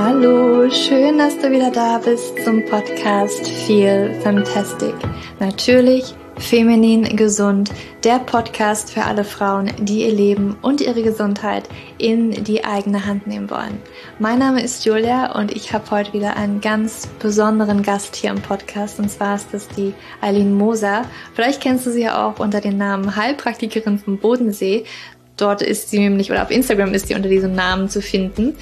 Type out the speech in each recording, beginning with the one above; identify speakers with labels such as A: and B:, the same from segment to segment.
A: Hallo, schön, dass du wieder da bist zum Podcast Feel Fantastic. Natürlich Feminin Gesund, der Podcast für alle Frauen, die ihr Leben und ihre Gesundheit in die eigene Hand nehmen wollen. Mein Name ist Julia und ich habe heute wieder einen ganz besonderen Gast hier im Podcast und zwar ist das die Eileen Moser. Vielleicht kennst du sie ja auch unter dem Namen Heilpraktikerin vom Bodensee. Dort ist sie nämlich, oder auf Instagram ist sie unter diesem Namen zu finden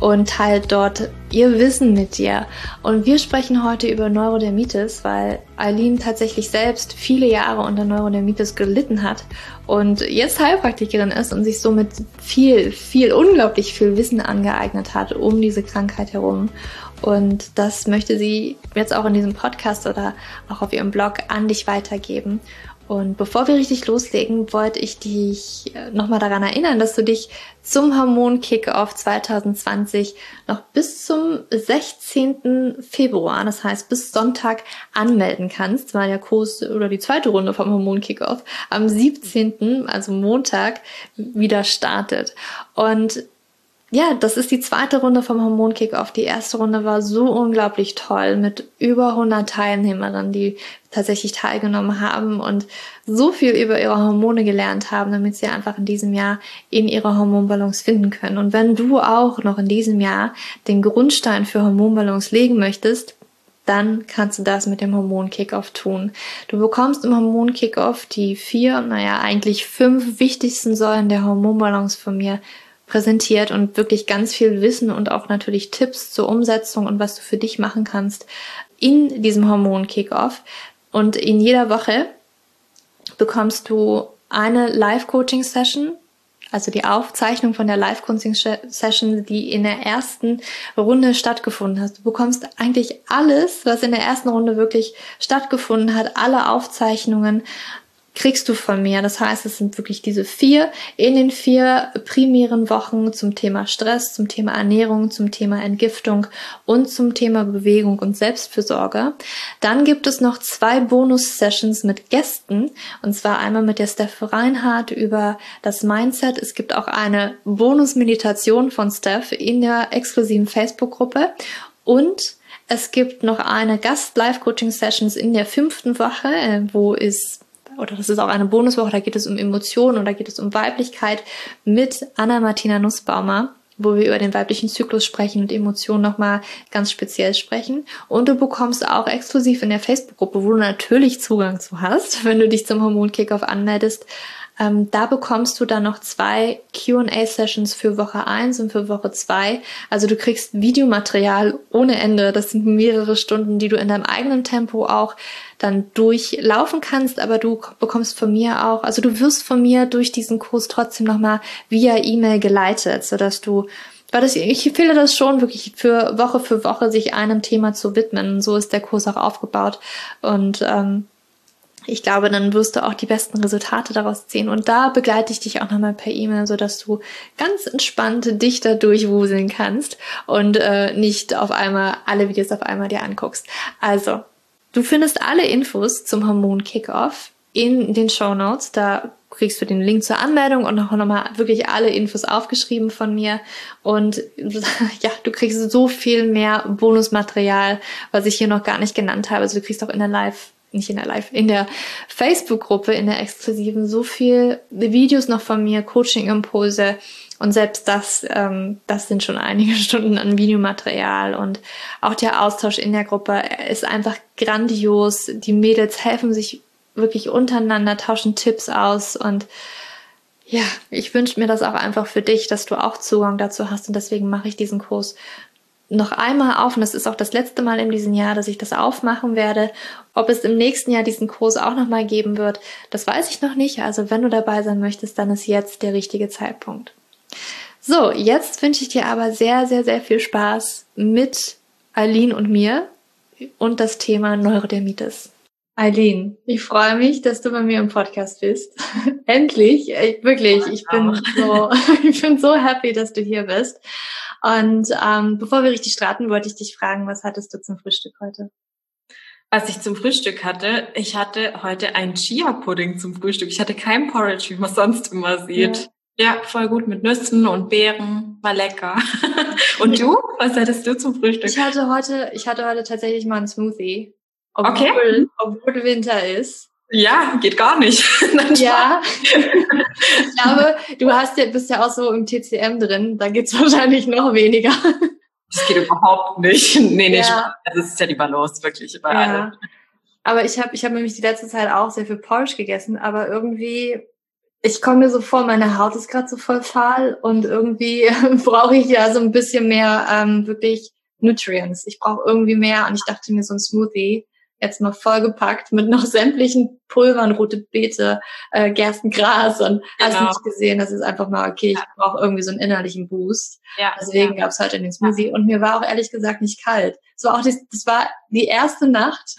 A: und teilt dort ihr Wissen mit dir. Und wir sprechen heute über Neurodermitis, weil Eileen tatsächlich selbst viele Jahre unter Neurodermitis gelitten hat und jetzt Heilpraktikerin ist und sich somit viel, viel, unglaublich viel Wissen angeeignet hat um diese Krankheit herum. Und das möchte sie jetzt auch in diesem Podcast oder auch auf ihrem Blog an dich weitergeben. Und bevor wir richtig loslegen, wollte ich dich äh, nochmal daran erinnern, dass du dich zum Hormon Kickoff 2020 noch bis zum 16. Februar, das heißt bis Sonntag, anmelden kannst, weil der Kurs oder die zweite Runde vom Hormon Kickoff am 17., also Montag, wieder startet. Und ja, das ist die zweite Runde vom Hormon Kickoff. Die erste Runde war so unglaublich toll mit über 100 Teilnehmerinnen, die tatsächlich teilgenommen haben und so viel über ihre Hormone gelernt haben, damit sie einfach in diesem Jahr in ihre Hormonbalance finden können. Und wenn du auch noch in diesem Jahr den Grundstein für Hormonbalance legen möchtest, dann kannst du das mit dem Hormon Kickoff tun. Du bekommst im Hormon Kickoff die vier, naja, eigentlich fünf wichtigsten Säulen der Hormonbalance von mir präsentiert und wirklich ganz viel Wissen und auch natürlich Tipps zur Umsetzung und was du für dich machen kannst in diesem Hormon Kickoff. Und in jeder Woche bekommst du eine Live-Coaching-Session, also die Aufzeichnung von der Live-Coaching-Session, die in der ersten Runde stattgefunden hat. Du bekommst eigentlich alles, was in der ersten Runde wirklich stattgefunden hat, alle Aufzeichnungen, kriegst du von mir. Das heißt, es sind wirklich diese vier in den vier primären Wochen zum Thema Stress, zum Thema Ernährung, zum Thema Entgiftung und zum Thema Bewegung und Selbstfürsorge. Dann gibt es noch zwei Bonus-Sessions mit Gästen und zwar einmal mit der Steph Reinhardt über das Mindset. Es gibt auch eine Bonus-Meditation von Steph in der exklusiven Facebook-Gruppe und es gibt noch eine Gast-Live-Coaching-Sessions in der fünften Woche, äh, wo es oder das ist auch eine Bonuswoche, da geht es um Emotionen und da geht es um Weiblichkeit mit Anna-Martina Nussbaumer wo wir über den weiblichen Zyklus sprechen und Emotionen nochmal ganz speziell sprechen. Und du bekommst auch exklusiv in der Facebook-Gruppe, wo du natürlich Zugang zu hast, wenn du dich zum Hormon-Kickoff anmeldest, ähm, da bekommst du dann noch zwei QA-Sessions für Woche 1 und für Woche 2. Also du kriegst Videomaterial ohne Ende. Das sind mehrere Stunden, die du in deinem eigenen Tempo auch dann durchlaufen kannst, aber du bekommst von mir auch, also du wirst von mir durch diesen Kurs trotzdem nochmal via E-Mail geleitet, sodass du weil das, ich empfehle das schon wirklich für Woche für Woche sich einem Thema zu widmen. So ist der Kurs auch aufgebaut. Und ähm, ich glaube, dann wirst du auch die besten Resultate daraus ziehen. Und da begleite ich dich auch nochmal per E-Mail, so dass du ganz entspannt dich da durchwuseln kannst und äh, nicht auf einmal alle Videos auf einmal dir anguckst. Also, du findest alle Infos zum Hormon Kickoff in den Show Notes. Da kriegst du den Link zur Anmeldung und noch nochmal wirklich alle Infos aufgeschrieben von mir. Und ja, du kriegst so viel mehr Bonusmaterial, was ich hier noch gar nicht genannt habe. Also du kriegst auch in der Live nicht in der Live, in der Facebook-Gruppe, in der exklusiven, so viel Videos noch von mir, Coaching-Impulse. Und selbst das, ähm, das sind schon einige Stunden an Videomaterial. Und auch der Austausch in der Gruppe ist einfach grandios. Die Mädels helfen sich wirklich untereinander, tauschen Tipps aus. Und ja, ich wünsche mir das auch einfach für dich, dass du auch Zugang dazu hast. Und deswegen mache ich diesen Kurs noch einmal auf und das ist auch das letzte Mal in diesem Jahr, dass ich das aufmachen werde. Ob es im nächsten Jahr diesen Kurs auch nochmal geben wird, das weiß ich noch nicht. Also wenn du dabei sein möchtest, dann ist jetzt der richtige Zeitpunkt. So, jetzt wünsche ich dir aber sehr, sehr, sehr viel Spaß mit Eileen und mir und das Thema Neurodermitis. Eileen, ich freue mich, dass du bei mir im Podcast bist. Endlich, wirklich, ich bin so, ich bin so happy, dass du hier bist. Und ähm, bevor wir richtig starten, wollte ich dich fragen, was hattest du zum Frühstück heute?
B: Was ich zum Frühstück hatte, ich hatte heute ein Chia-Pudding zum Frühstück. Ich hatte kein Porridge, wie man sonst immer sieht. Ja, voll gut mit Nüssen und Beeren. War lecker. und du? Was hattest du zum Frühstück?
A: Ich hatte heute, ich hatte heute tatsächlich mal einen Smoothie. Obwohl, okay. obwohl Winter ist.
B: Ja, geht gar nicht.
A: ja. ich glaube, du hast ja, bist ja auch so im TCM drin. Da geht's wahrscheinlich noch weniger.
B: Das geht überhaupt nicht. Nee, nee, ja. das ist ja die Balance wirklich überall. Ja.
A: Aber ich habe ich hab nämlich die letzte Zeit auch sehr viel Porridge gegessen, aber irgendwie, ich komme mir so vor, meine Haut ist gerade so voll fahl und irgendwie brauche ich ja so ein bisschen mehr ähm, wirklich Nutrients. Ich brauche irgendwie mehr und ich dachte mir so ein Smoothie jetzt noch vollgepackt mit noch sämtlichen Pulvern, rote Beete, äh, Gerstengras und genau. hast nicht gesehen. Das ist einfach mal, okay, ich ja. brauche irgendwie so einen innerlichen Boost. Ja. Deswegen ja. gab es heute den Smoothie. Ja. Und mir war auch ehrlich gesagt nicht kalt. Es war auch das, das war die erste Nacht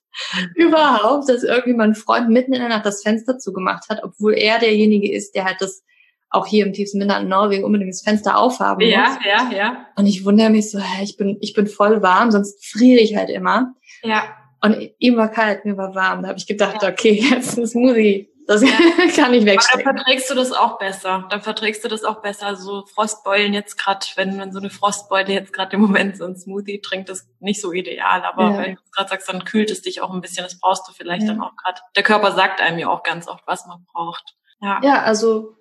A: überhaupt, dass irgendwie mein Freund mitten in der Nacht das Fenster zugemacht hat, obwohl er derjenige ist, der halt das auch hier im tiefsten Winter in Norwegen unbedingt das Fenster aufhaben muss.
B: Ja, ja, ja.
A: Und ich wundere mich so, hä, ich bin, ich bin voll warm, sonst friere ich halt immer.
B: Ja.
A: Und ihm war kalt, mir war warm. Da habe ich gedacht, ja. okay, jetzt ein Smoothie. Das ja. kann ich wegstecken.
B: Aber dann verträgst du das auch besser. Dann verträgst du das auch besser. So Frostbeulen jetzt gerade, wenn man so eine Frostbeule jetzt gerade im Moment so ein Smoothie trinkt, ist nicht so ideal. Aber ja. wenn du gerade sagst, dann kühlt es dich auch ein bisschen. Das brauchst du vielleicht ja. dann auch gerade. Der Körper sagt einem ja auch ganz oft, was man braucht.
A: Ja, ja also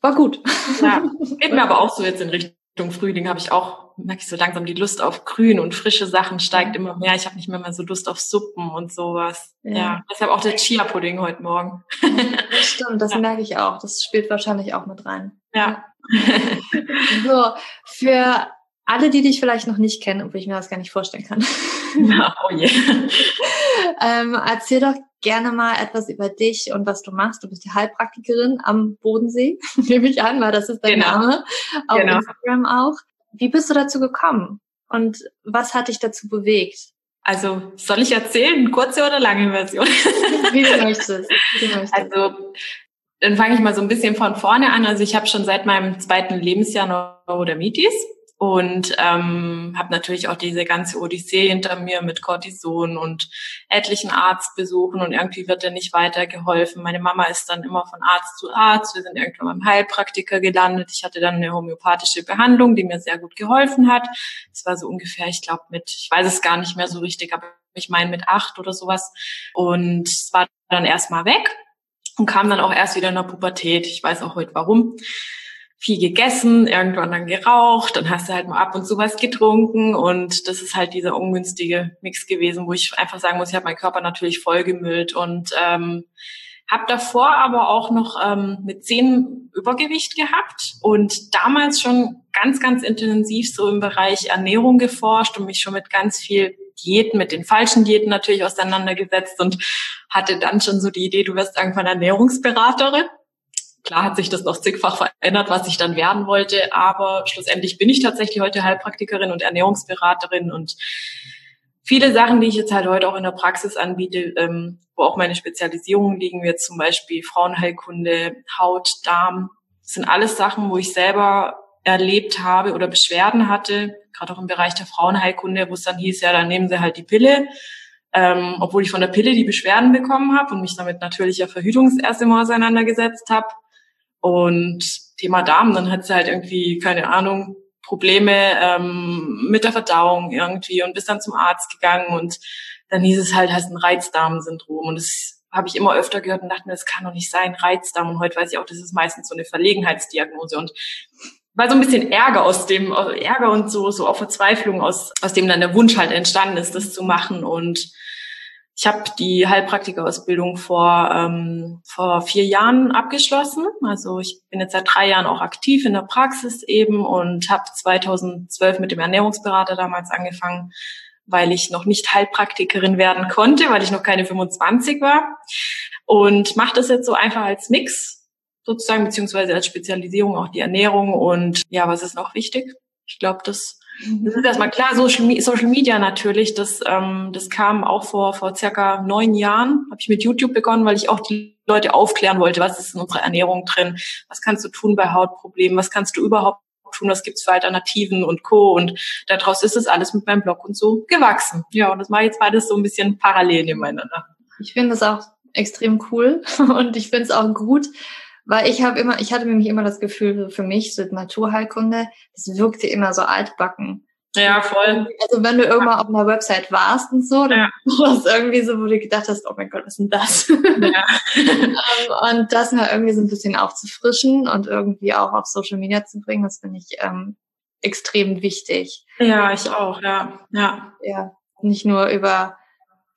A: war gut.
B: Ja, geht mir aber auch so jetzt in Richtung Frühling habe ich auch, merke ich so langsam, die Lust auf Grün und frische Sachen steigt immer mehr. Ich habe nicht mehr mal so Lust auf Suppen und sowas. Ja, ja deshalb auch der Chia-Pudding heute Morgen.
A: Das stimmt, das ja. merke ich auch. Das spielt wahrscheinlich auch mit rein.
B: Ja.
A: so, für alle, die dich vielleicht noch nicht kennen, obwohl ich mir das gar nicht vorstellen kann.
B: Oh je.
A: ähm, erzähl doch gerne mal etwas über dich und was du machst. Du bist die Heilpraktikerin am Bodensee, nehme ich an, weil das ist dein genau. Name. Auf genau. Instagram auch. Wie bist du dazu gekommen? Und was hat dich dazu bewegt?
B: Also soll ich erzählen, kurze oder lange Version?
A: Wie du möchtest. Wie du möchtest.
B: Also dann fange ich mal so ein bisschen von vorne an. Also ich habe schon seit meinem zweiten Lebensjahr Neurodermitis und ähm, habe natürlich auch diese ganze Odyssee hinter mir mit Cortison und etlichen Arztbesuchen und irgendwie wird er nicht weitergeholfen. Meine Mama ist dann immer von Arzt zu Arzt. Wir sind irgendwann beim Heilpraktiker gelandet. Ich hatte dann eine homöopathische Behandlung, die mir sehr gut geholfen hat. Das war so ungefähr, ich glaube mit, ich weiß es gar nicht mehr so richtig, aber ich meine mit acht oder sowas. Und es war dann erstmal weg und kam dann auch erst wieder in der Pubertät. Ich weiß auch heute warum viel gegessen, irgendwann dann geraucht, dann hast du halt mal ab und zu was getrunken und das ist halt dieser ungünstige Mix gewesen, wo ich einfach sagen muss, ich habe meinen Körper natürlich vollgemüllt und ähm, habe davor aber auch noch ähm, mit zehn Übergewicht gehabt und damals schon ganz, ganz intensiv so im Bereich Ernährung geforscht und mich schon mit ganz viel Diäten, mit den falschen Diäten natürlich auseinandergesetzt und hatte dann schon so die Idee, du wirst irgendwann Ernährungsberaterin. Klar hat sich das noch zigfach verändert, was ich dann werden wollte, aber schlussendlich bin ich tatsächlich heute Heilpraktikerin und Ernährungsberaterin und viele Sachen, die ich jetzt halt heute auch in der Praxis anbiete, ähm, wo auch meine Spezialisierungen liegen, wie zum Beispiel Frauenheilkunde, Haut, Darm, sind alles Sachen, wo ich selber erlebt habe oder Beschwerden hatte, gerade auch im Bereich der Frauenheilkunde, wo es dann hieß, ja, dann nehmen sie halt die Pille, ähm, obwohl ich von der Pille die Beschwerden bekommen habe und mich damit natürlich ja verhütungserst immer auseinandergesetzt habe. Und Thema Darm, dann hat sie halt irgendwie, keine Ahnung, Probleme ähm, mit der Verdauung irgendwie und bist dann zum Arzt gegangen und dann hieß es halt, hast ein Reizdarmsyndrom. Und das habe ich immer öfter gehört und dachte mir, das kann doch nicht sein, Reizdarm. Und heute weiß ich auch, das ist meistens so eine Verlegenheitsdiagnose. Und war so ein bisschen Ärger aus dem, Ärger und so, so auch Verzweiflung aus, aus dem dann der Wunsch halt entstanden ist, das zu machen. Und ich habe die Heilpraktikerausbildung vor, ähm, vor vier Jahren abgeschlossen. Also ich bin jetzt seit drei Jahren auch aktiv in der Praxis eben und habe 2012 mit dem Ernährungsberater damals angefangen, weil ich noch nicht Heilpraktikerin werden konnte, weil ich noch keine 25 war. Und mache das jetzt so einfach als Mix sozusagen, beziehungsweise als Spezialisierung auch die Ernährung. Und ja, was ist noch wichtig? Ich glaube, das das ist erstmal klar, Social, Social Media natürlich, das, ähm, das kam auch vor, vor circa neun Jahren, habe ich mit YouTube begonnen, weil ich auch die Leute aufklären wollte, was ist in unserer Ernährung drin, was kannst du tun bei Hautproblemen, was kannst du überhaupt tun, was gibt's für Alternativen und Co. Und daraus ist es alles mit meinem Blog und so gewachsen. Ja, und das mache ich jetzt beides so ein bisschen parallel nebeneinander.
A: Ich finde das auch extrem cool und ich finde es auch gut, Weil ich habe immer, ich hatte nämlich immer das Gefühl, für mich, so Naturheilkunde, das wirkte immer so altbacken.
B: Ja, voll.
A: Also wenn du irgendwann auf einer Website warst und so, dann ja. war es irgendwie so, wo du gedacht hast, oh mein Gott, was ist denn das? Ja. Ähm, und das mal irgendwie so ein bisschen aufzufrischen und irgendwie auch auf Social Media zu bringen, das finde ich ähm, extrem wichtig.
B: Ja, ich auch, ja. Ja.
A: Ja. Nicht nur über,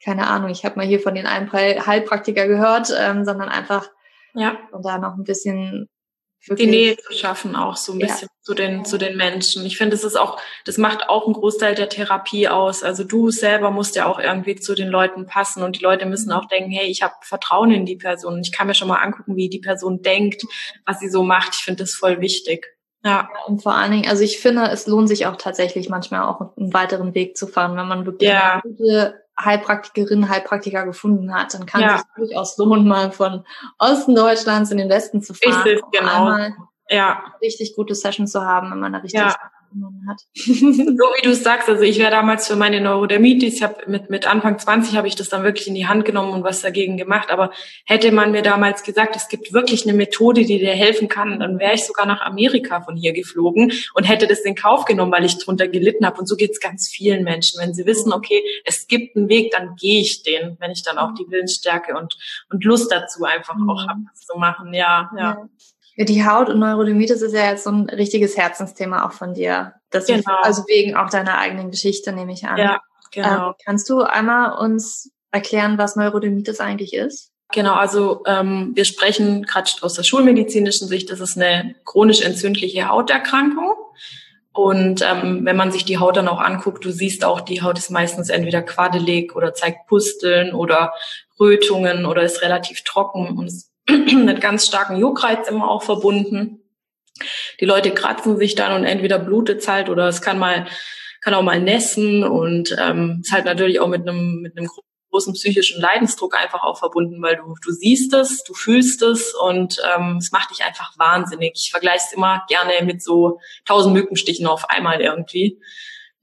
A: keine Ahnung, ich habe mal hier von den Heilpraktiker gehört, ähm, sondern einfach
B: ja.
A: und da noch ein bisschen
B: die Nähe zu schaffen, auch so ein bisschen ja. zu den, zu den Menschen. Ich finde, das ist auch, das macht auch einen Großteil der Therapie aus. Also du selber musst ja auch irgendwie zu den Leuten passen und die Leute müssen auch denken, hey, ich habe Vertrauen in die Person. Ich kann mir schon mal angucken, wie die Person denkt, was sie so macht. Ich finde das voll wichtig.
A: Ja. Und vor allen Dingen, also ich finde, es lohnt sich auch tatsächlich manchmal auch einen weiteren Weg zu fahren, wenn man wirklich ja. gute Heilpraktikerin, Heilpraktiker gefunden hat, dann kann ja. es durchaus lohnen, mal von Osten Deutschlands in den Westen zu fahren.
B: Richtig, genau. Einmal
A: ja. richtig gute Sessions zu haben, wenn man da richtig
B: ja hat. so wie du es sagst, also ich wäre damals für meine Neurodermitis, ich habe mit, mit Anfang 20 habe ich das dann wirklich in die Hand genommen und was dagegen gemacht. Aber hätte man mir damals gesagt, es gibt wirklich eine Methode, die dir helfen kann, dann wäre ich sogar nach Amerika von hier geflogen und hätte das in Kauf genommen, weil ich drunter gelitten habe. Und so geht es ganz vielen Menschen. Wenn sie wissen, okay, es gibt einen Weg, dann gehe ich den, wenn ich dann auch die Willensstärke und, und Lust dazu einfach mhm. auch habe, das zu machen. Ja, ja. ja.
A: Ja, die Haut und Neurodermitis ist ja jetzt so ein richtiges Herzensthema auch von dir. Das genau. Ist, also wegen auch deiner eigenen Geschichte, nehme ich an.
B: Ja, genau.
A: Ähm, kannst du einmal uns erklären, was Neurodermitis eigentlich ist?
B: Genau, also ähm, wir sprechen gerade aus der schulmedizinischen Sicht, das ist eine chronisch entzündliche Hauterkrankung. Und ähm, wenn man sich die Haut dann auch anguckt, du siehst auch, die Haut ist meistens entweder quadelig oder zeigt Pusteln oder Rötungen oder ist relativ trocken und mit ganz starken Juckreiz immer auch verbunden. Die Leute kratzen sich dann und entweder blutet halt oder es kann mal kann auch mal nässen und ähm, ist halt natürlich auch mit einem mit einem großen psychischen Leidensdruck einfach auch verbunden, weil du du siehst es, du fühlst es und ähm, es macht dich einfach wahnsinnig. Ich vergleiche es immer gerne mit so tausend Mückenstichen auf einmal irgendwie,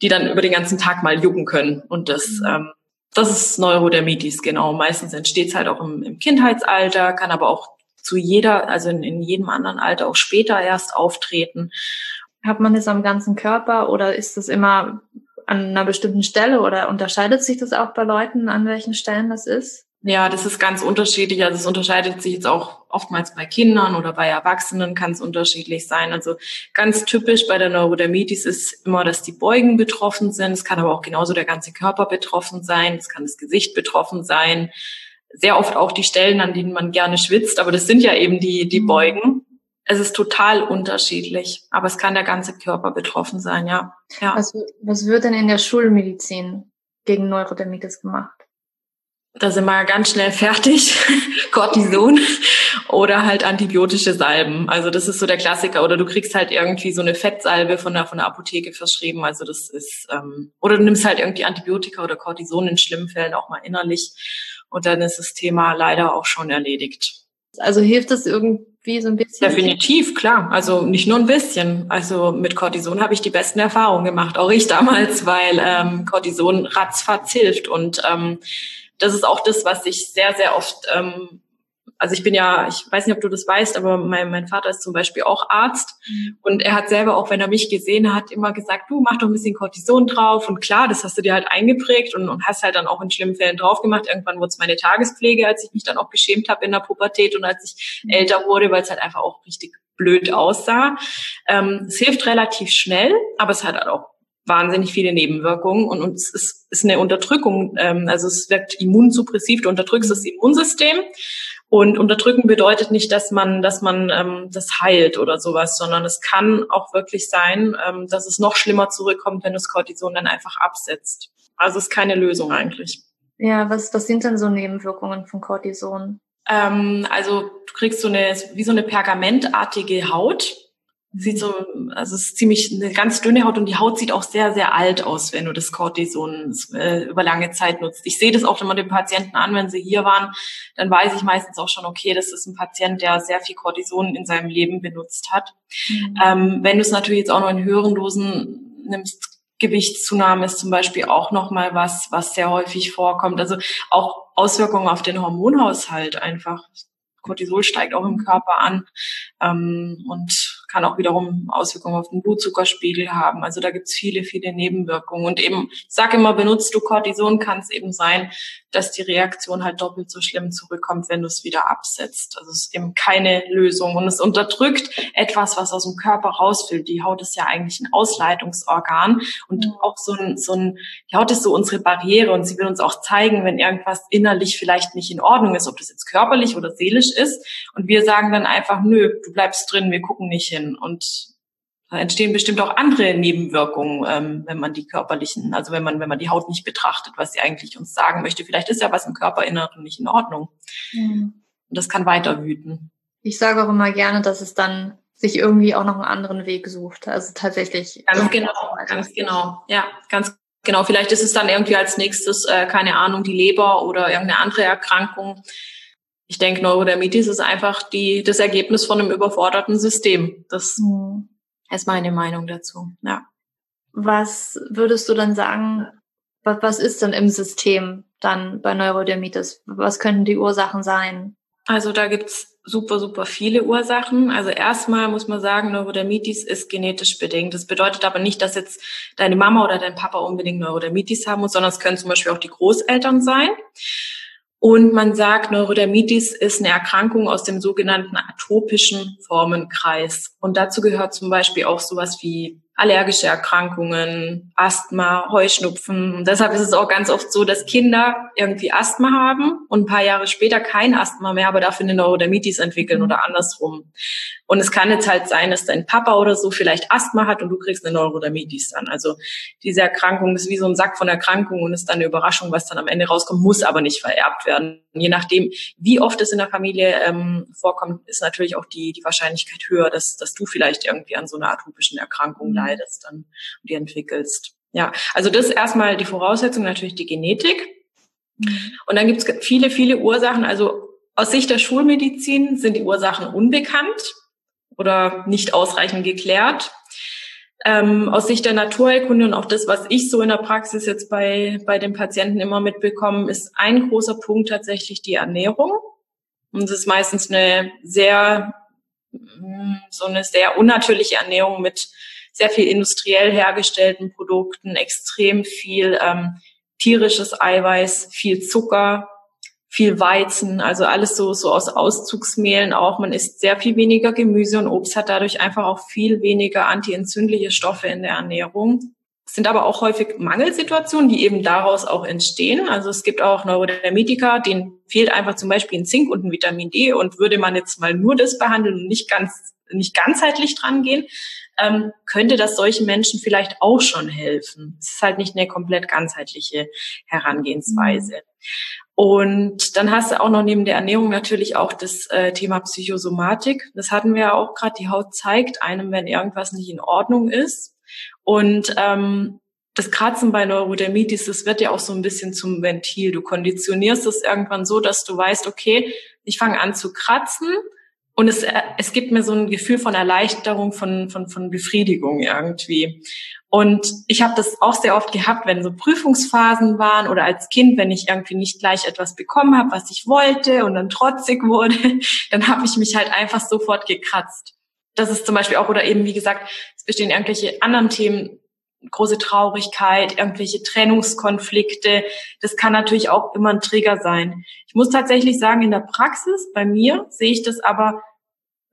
B: die dann über den ganzen Tag mal jucken können und das mhm. ähm, das ist Neurodermitis, genau. Meistens entsteht es halt auch im, im, Kindheitsalter, kann aber auch zu jeder, also in, in jedem anderen Alter auch später erst auftreten.
A: Hat man das am ganzen Körper oder ist das immer an einer bestimmten Stelle oder unterscheidet sich das auch bei Leuten, an welchen Stellen das ist?
B: Ja, das ist ganz unterschiedlich. Also es unterscheidet sich jetzt auch oftmals bei Kindern oder bei Erwachsenen kann es unterschiedlich sein. Also ganz typisch bei der Neurodermitis ist immer, dass die Beugen betroffen sind. Es kann aber auch genauso der ganze Körper betroffen sein. Es kann das Gesicht betroffen sein. Sehr oft auch die Stellen, an denen man gerne schwitzt. Aber das sind ja eben die, die mhm. Beugen. Es ist total unterschiedlich, aber es kann der ganze Körper betroffen sein, ja. ja.
A: Was, was wird denn in der Schulmedizin gegen Neurodermitis gemacht?
B: Da sind wir ganz schnell fertig. Cortison oder halt antibiotische Salben. Also das ist so der Klassiker. Oder du kriegst halt irgendwie so eine Fettsalbe von der, von der Apotheke verschrieben. Also das ist, ähm, oder du nimmst halt irgendwie Antibiotika oder Cortison in schlimmen Fällen auch mal innerlich. Und dann ist das Thema leider auch schon erledigt.
A: Also hilft das irgendwie so ein bisschen?
B: Definitiv, klar. Also nicht nur ein bisschen. Also mit Cortison habe ich die besten Erfahrungen gemacht, auch ich damals, weil ähm, Cortison ratzfatz hilft und ähm, das ist auch das, was ich sehr, sehr oft, ähm, also ich bin ja, ich weiß nicht, ob du das weißt, aber mein, mein Vater ist zum Beispiel auch Arzt mhm. und er hat selber, auch wenn er mich gesehen hat, immer gesagt, du mach doch ein bisschen Cortison drauf und klar, das hast du dir halt eingeprägt und, und hast halt dann auch in schlimmen Fällen drauf gemacht. Irgendwann wurde es meine Tagespflege, als ich mich dann auch geschämt habe in der Pubertät und als ich mhm. älter wurde, weil es halt einfach auch richtig blöd aussah. Ähm, es hilft relativ schnell, aber es hat halt auch wahnsinnig viele Nebenwirkungen und, und es ist, ist eine Unterdrückung, ähm, also es wirkt immunsuppressiv, du unterdrückst das Immunsystem und unterdrücken bedeutet nicht, dass man, dass man ähm, das heilt oder sowas, sondern es kann auch wirklich sein, ähm, dass es noch schlimmer zurückkommt, wenn das Cortison dann einfach absetzt. Also es ist keine Lösung eigentlich.
A: Ja, was, was sind denn so Nebenwirkungen von Cortison?
B: Ähm, also du kriegst so eine, wie so eine pergamentartige Haut sieht so, also es ist ziemlich eine ganz dünne Haut und die Haut sieht auch sehr, sehr alt aus, wenn du das Cortison äh, über lange Zeit nutzt. Ich sehe das auch immer den Patienten an, wenn sie hier waren, dann weiß ich meistens auch schon, okay, das ist ein Patient, der sehr viel Cortison in seinem Leben benutzt hat. Mhm. Ähm, wenn du es natürlich jetzt auch noch in höheren Dosen nimmst, Gewichtszunahme ist zum Beispiel auch nochmal was, was sehr häufig vorkommt. Also auch Auswirkungen auf den Hormonhaushalt einfach. Cortisol steigt auch im Körper an ähm, und kann auch wiederum Auswirkungen auf den Blutzuckerspiegel haben. Also da gibt's viele, viele Nebenwirkungen. Und eben, sage immer, benutzt du Cortison, kann es eben sein, dass die Reaktion halt doppelt so schlimm zurückkommt, wenn du es wieder absetzt. Also es ist eben keine Lösung. Und es unterdrückt etwas, was aus dem Körper rausfällt. Die Haut ist ja eigentlich ein Ausleitungsorgan und auch so ein, so ein, die Haut ist so unsere Barriere und sie will uns auch zeigen, wenn irgendwas innerlich vielleicht nicht in Ordnung ist, ob das jetzt körperlich oder seelisch ist. Und wir sagen dann einfach, nö, du bleibst drin, wir gucken nicht hin. Und da entstehen bestimmt auch andere Nebenwirkungen, ähm, wenn man die körperlichen, also wenn man, wenn man die Haut nicht betrachtet, was sie eigentlich uns sagen möchte. Vielleicht ist ja was im Körperinneren nicht in Ordnung. Mhm. Und das kann weiter wüten.
A: Ich sage auch immer gerne, dass es dann sich irgendwie auch noch einen anderen Weg sucht. Also tatsächlich.
B: Ganz genau, ganz genau. Ja, ganz genau. Vielleicht ist es dann irgendwie als nächstes, äh, keine Ahnung, die Leber oder irgendeine andere Erkrankung. Ich denke, Neurodermitis ist einfach die, das Ergebnis von einem überforderten System. Das mhm. Ist meine Meinung dazu. Ja.
A: Was würdest du dann sagen, was, was ist denn im System dann bei Neurodermitis? Was könnten die Ursachen sein?
B: Also da gibt's super, super viele Ursachen. Also erstmal muss man sagen, Neurodermitis ist genetisch bedingt. Das bedeutet aber nicht, dass jetzt deine Mama oder dein Papa unbedingt Neurodermitis haben muss, sondern es können zum Beispiel auch die Großeltern sein. Und man sagt, Neurodermitis ist eine Erkrankung aus dem sogenannten atopischen Formenkreis. Und dazu gehört zum Beispiel auch sowas wie allergische Erkrankungen, Asthma, Heuschnupfen. Und deshalb ist es auch ganz oft so, dass Kinder irgendwie Asthma haben und ein paar Jahre später kein Asthma mehr, aber dafür eine Neurodermitis entwickeln oder andersrum. Und es kann jetzt halt sein, dass dein Papa oder so vielleicht Asthma hat und du kriegst eine Neurodermitis dann. Also diese Erkrankung ist wie so ein Sack von Erkrankungen und ist dann eine Überraschung, was dann am Ende rauskommt, muss aber nicht vererbt werden. Je nachdem, wie oft es in der Familie ähm, vorkommt, ist natürlich auch die, die Wahrscheinlichkeit höher, dass, dass du vielleicht irgendwie an so einer atopischen Erkrankung leidest leidest dann und die entwickelst. Ja, also das ist erstmal die Voraussetzung, natürlich die Genetik. Mhm. Und dann gibt es viele, viele Ursachen. Also aus Sicht der Schulmedizin sind die Ursachen unbekannt oder nicht ausreichend geklärt. Ähm, aus Sicht der Naturheilkunde und auch das, was ich so in der Praxis jetzt bei, bei den Patienten immer mitbekomme, ist ein großer Punkt tatsächlich die Ernährung. Und es ist meistens eine sehr, mm, so eine sehr unnatürliche Ernährung mit sehr viel industriell hergestellten Produkten, extrem viel ähm, tierisches Eiweiß, viel Zucker, viel Weizen, also alles so, so aus Auszugsmehlen auch. Man isst sehr viel weniger Gemüse und Obst, hat dadurch einfach auch viel weniger antientzündliche Stoffe in der Ernährung. Es sind aber auch häufig Mangelsituationen, die eben daraus auch entstehen. Also es gibt auch Neurodermitika, denen fehlt einfach zum Beispiel ein Zink und ein Vitamin D und würde man jetzt mal nur das behandeln und nicht ganz nicht ganzheitlich dran gehen, ähm, könnte das solchen Menschen vielleicht auch schon helfen. Es ist halt nicht eine komplett ganzheitliche Herangehensweise. Und dann hast du auch noch neben der Ernährung natürlich auch das äh, Thema Psychosomatik. Das hatten wir ja auch gerade. Die Haut zeigt einem, wenn irgendwas nicht in Ordnung ist. Und ähm, das Kratzen bei Neurodermitis, das wird ja auch so ein bisschen zum Ventil. Du konditionierst es irgendwann so, dass du weißt, okay, ich fange an zu kratzen und es, äh, es gibt mir so ein Gefühl von Erleichterung, von, von, von Befriedigung irgendwie. Und ich habe das auch sehr oft gehabt, wenn so Prüfungsphasen waren oder als Kind, wenn ich irgendwie nicht gleich etwas bekommen habe, was ich wollte und dann trotzig wurde, dann habe ich mich halt einfach sofort gekratzt. Das ist zum Beispiel auch, oder eben wie gesagt, es bestehen irgendwelche anderen Themen, große Traurigkeit, irgendwelche Trennungskonflikte. Das kann natürlich auch immer ein Trigger sein. Ich muss tatsächlich sagen, in der Praxis, bei mir, sehe ich das aber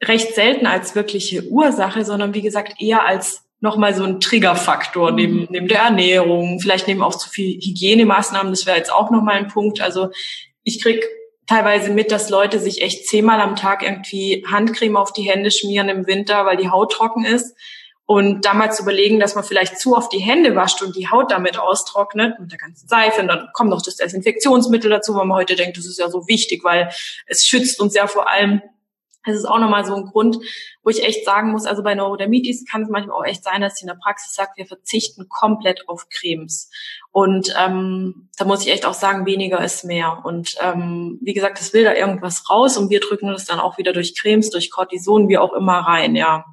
B: recht selten als wirkliche Ursache, sondern wie gesagt eher als nochmal so ein Triggerfaktor mhm. neben, neben der Ernährung, vielleicht neben auch zu viel Hygienemaßnahmen, das wäre jetzt auch nochmal ein Punkt. Also ich krieg teilweise mit, dass Leute sich echt zehnmal am Tag irgendwie Handcreme auf die Hände schmieren im Winter, weil die Haut trocken ist. Und damals zu überlegen, dass man vielleicht zu oft die Hände wascht und die Haut damit austrocknet mit der ganzen Seife. Und dann kommt noch das Desinfektionsmittel dazu, weil man heute denkt, das ist ja so wichtig, weil es schützt uns ja vor allem. Es ist auch nochmal so ein Grund, wo ich echt sagen muss, also bei Neurodermitis kann es manchmal auch echt sein, dass sie in der Praxis sagt, wir verzichten komplett auf Cremes. Und ähm, da muss ich echt auch sagen, weniger ist mehr. Und ähm, wie gesagt, es will da irgendwas raus und wir drücken das dann auch wieder durch Cremes, durch Cortison, wie auch immer rein, ja.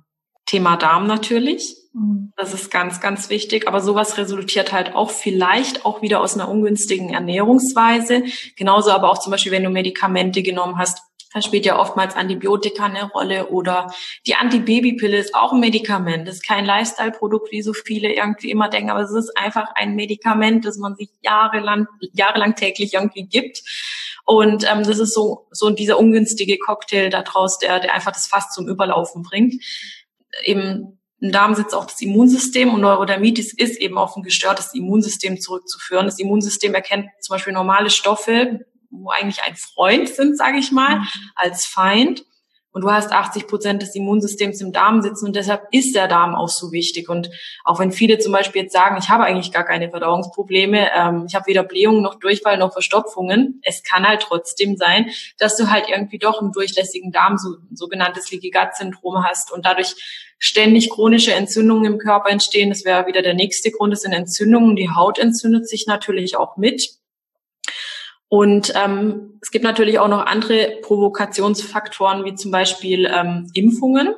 B: Thema Darm natürlich. Mhm. Das ist ganz, ganz wichtig. Aber sowas resultiert halt auch vielleicht auch wieder aus einer ungünstigen Ernährungsweise. Genauso aber auch zum Beispiel, wenn du Medikamente genommen hast, Da spielt ja oftmals Antibiotika eine Rolle oder die Antibabypille ist auch ein Medikament. Das ist kein Lifestyle-Produkt, wie so viele irgendwie immer denken, aber es ist einfach ein Medikament, das man sich jahrelang, jahrelang täglich irgendwie gibt. Und ähm, das ist so, so dieser ungünstige Cocktail daraus, der, der einfach das Fass zum Überlaufen bringt. Eben im Darm sitzt auch das Immunsystem und Neurodermitis ist eben auf ein gestörtes Immunsystem zurückzuführen. Das Immunsystem erkennt zum Beispiel normale Stoffe, wo eigentlich ein Freund sind, sage ich mal, mhm. als Feind. Und du hast 80 Prozent des Immunsystems im Darm sitzen und deshalb ist der Darm auch so wichtig. Und auch wenn viele zum Beispiel jetzt sagen, ich habe eigentlich gar keine Verdauungsprobleme, ähm, ich habe weder Blähungen noch Durchfall noch Verstopfungen, es kann halt trotzdem sein, dass du halt irgendwie doch einen durchlässigen Darm, so sogenanntes Leaky Gut Syndrom hast und dadurch ständig chronische Entzündungen im Körper entstehen. Das wäre wieder der nächste Grund, das sind Entzündungen. Die Haut entzündet sich natürlich auch mit. Und ähm, es gibt natürlich auch noch andere Provokationsfaktoren, wie zum Beispiel ähm, Impfungen.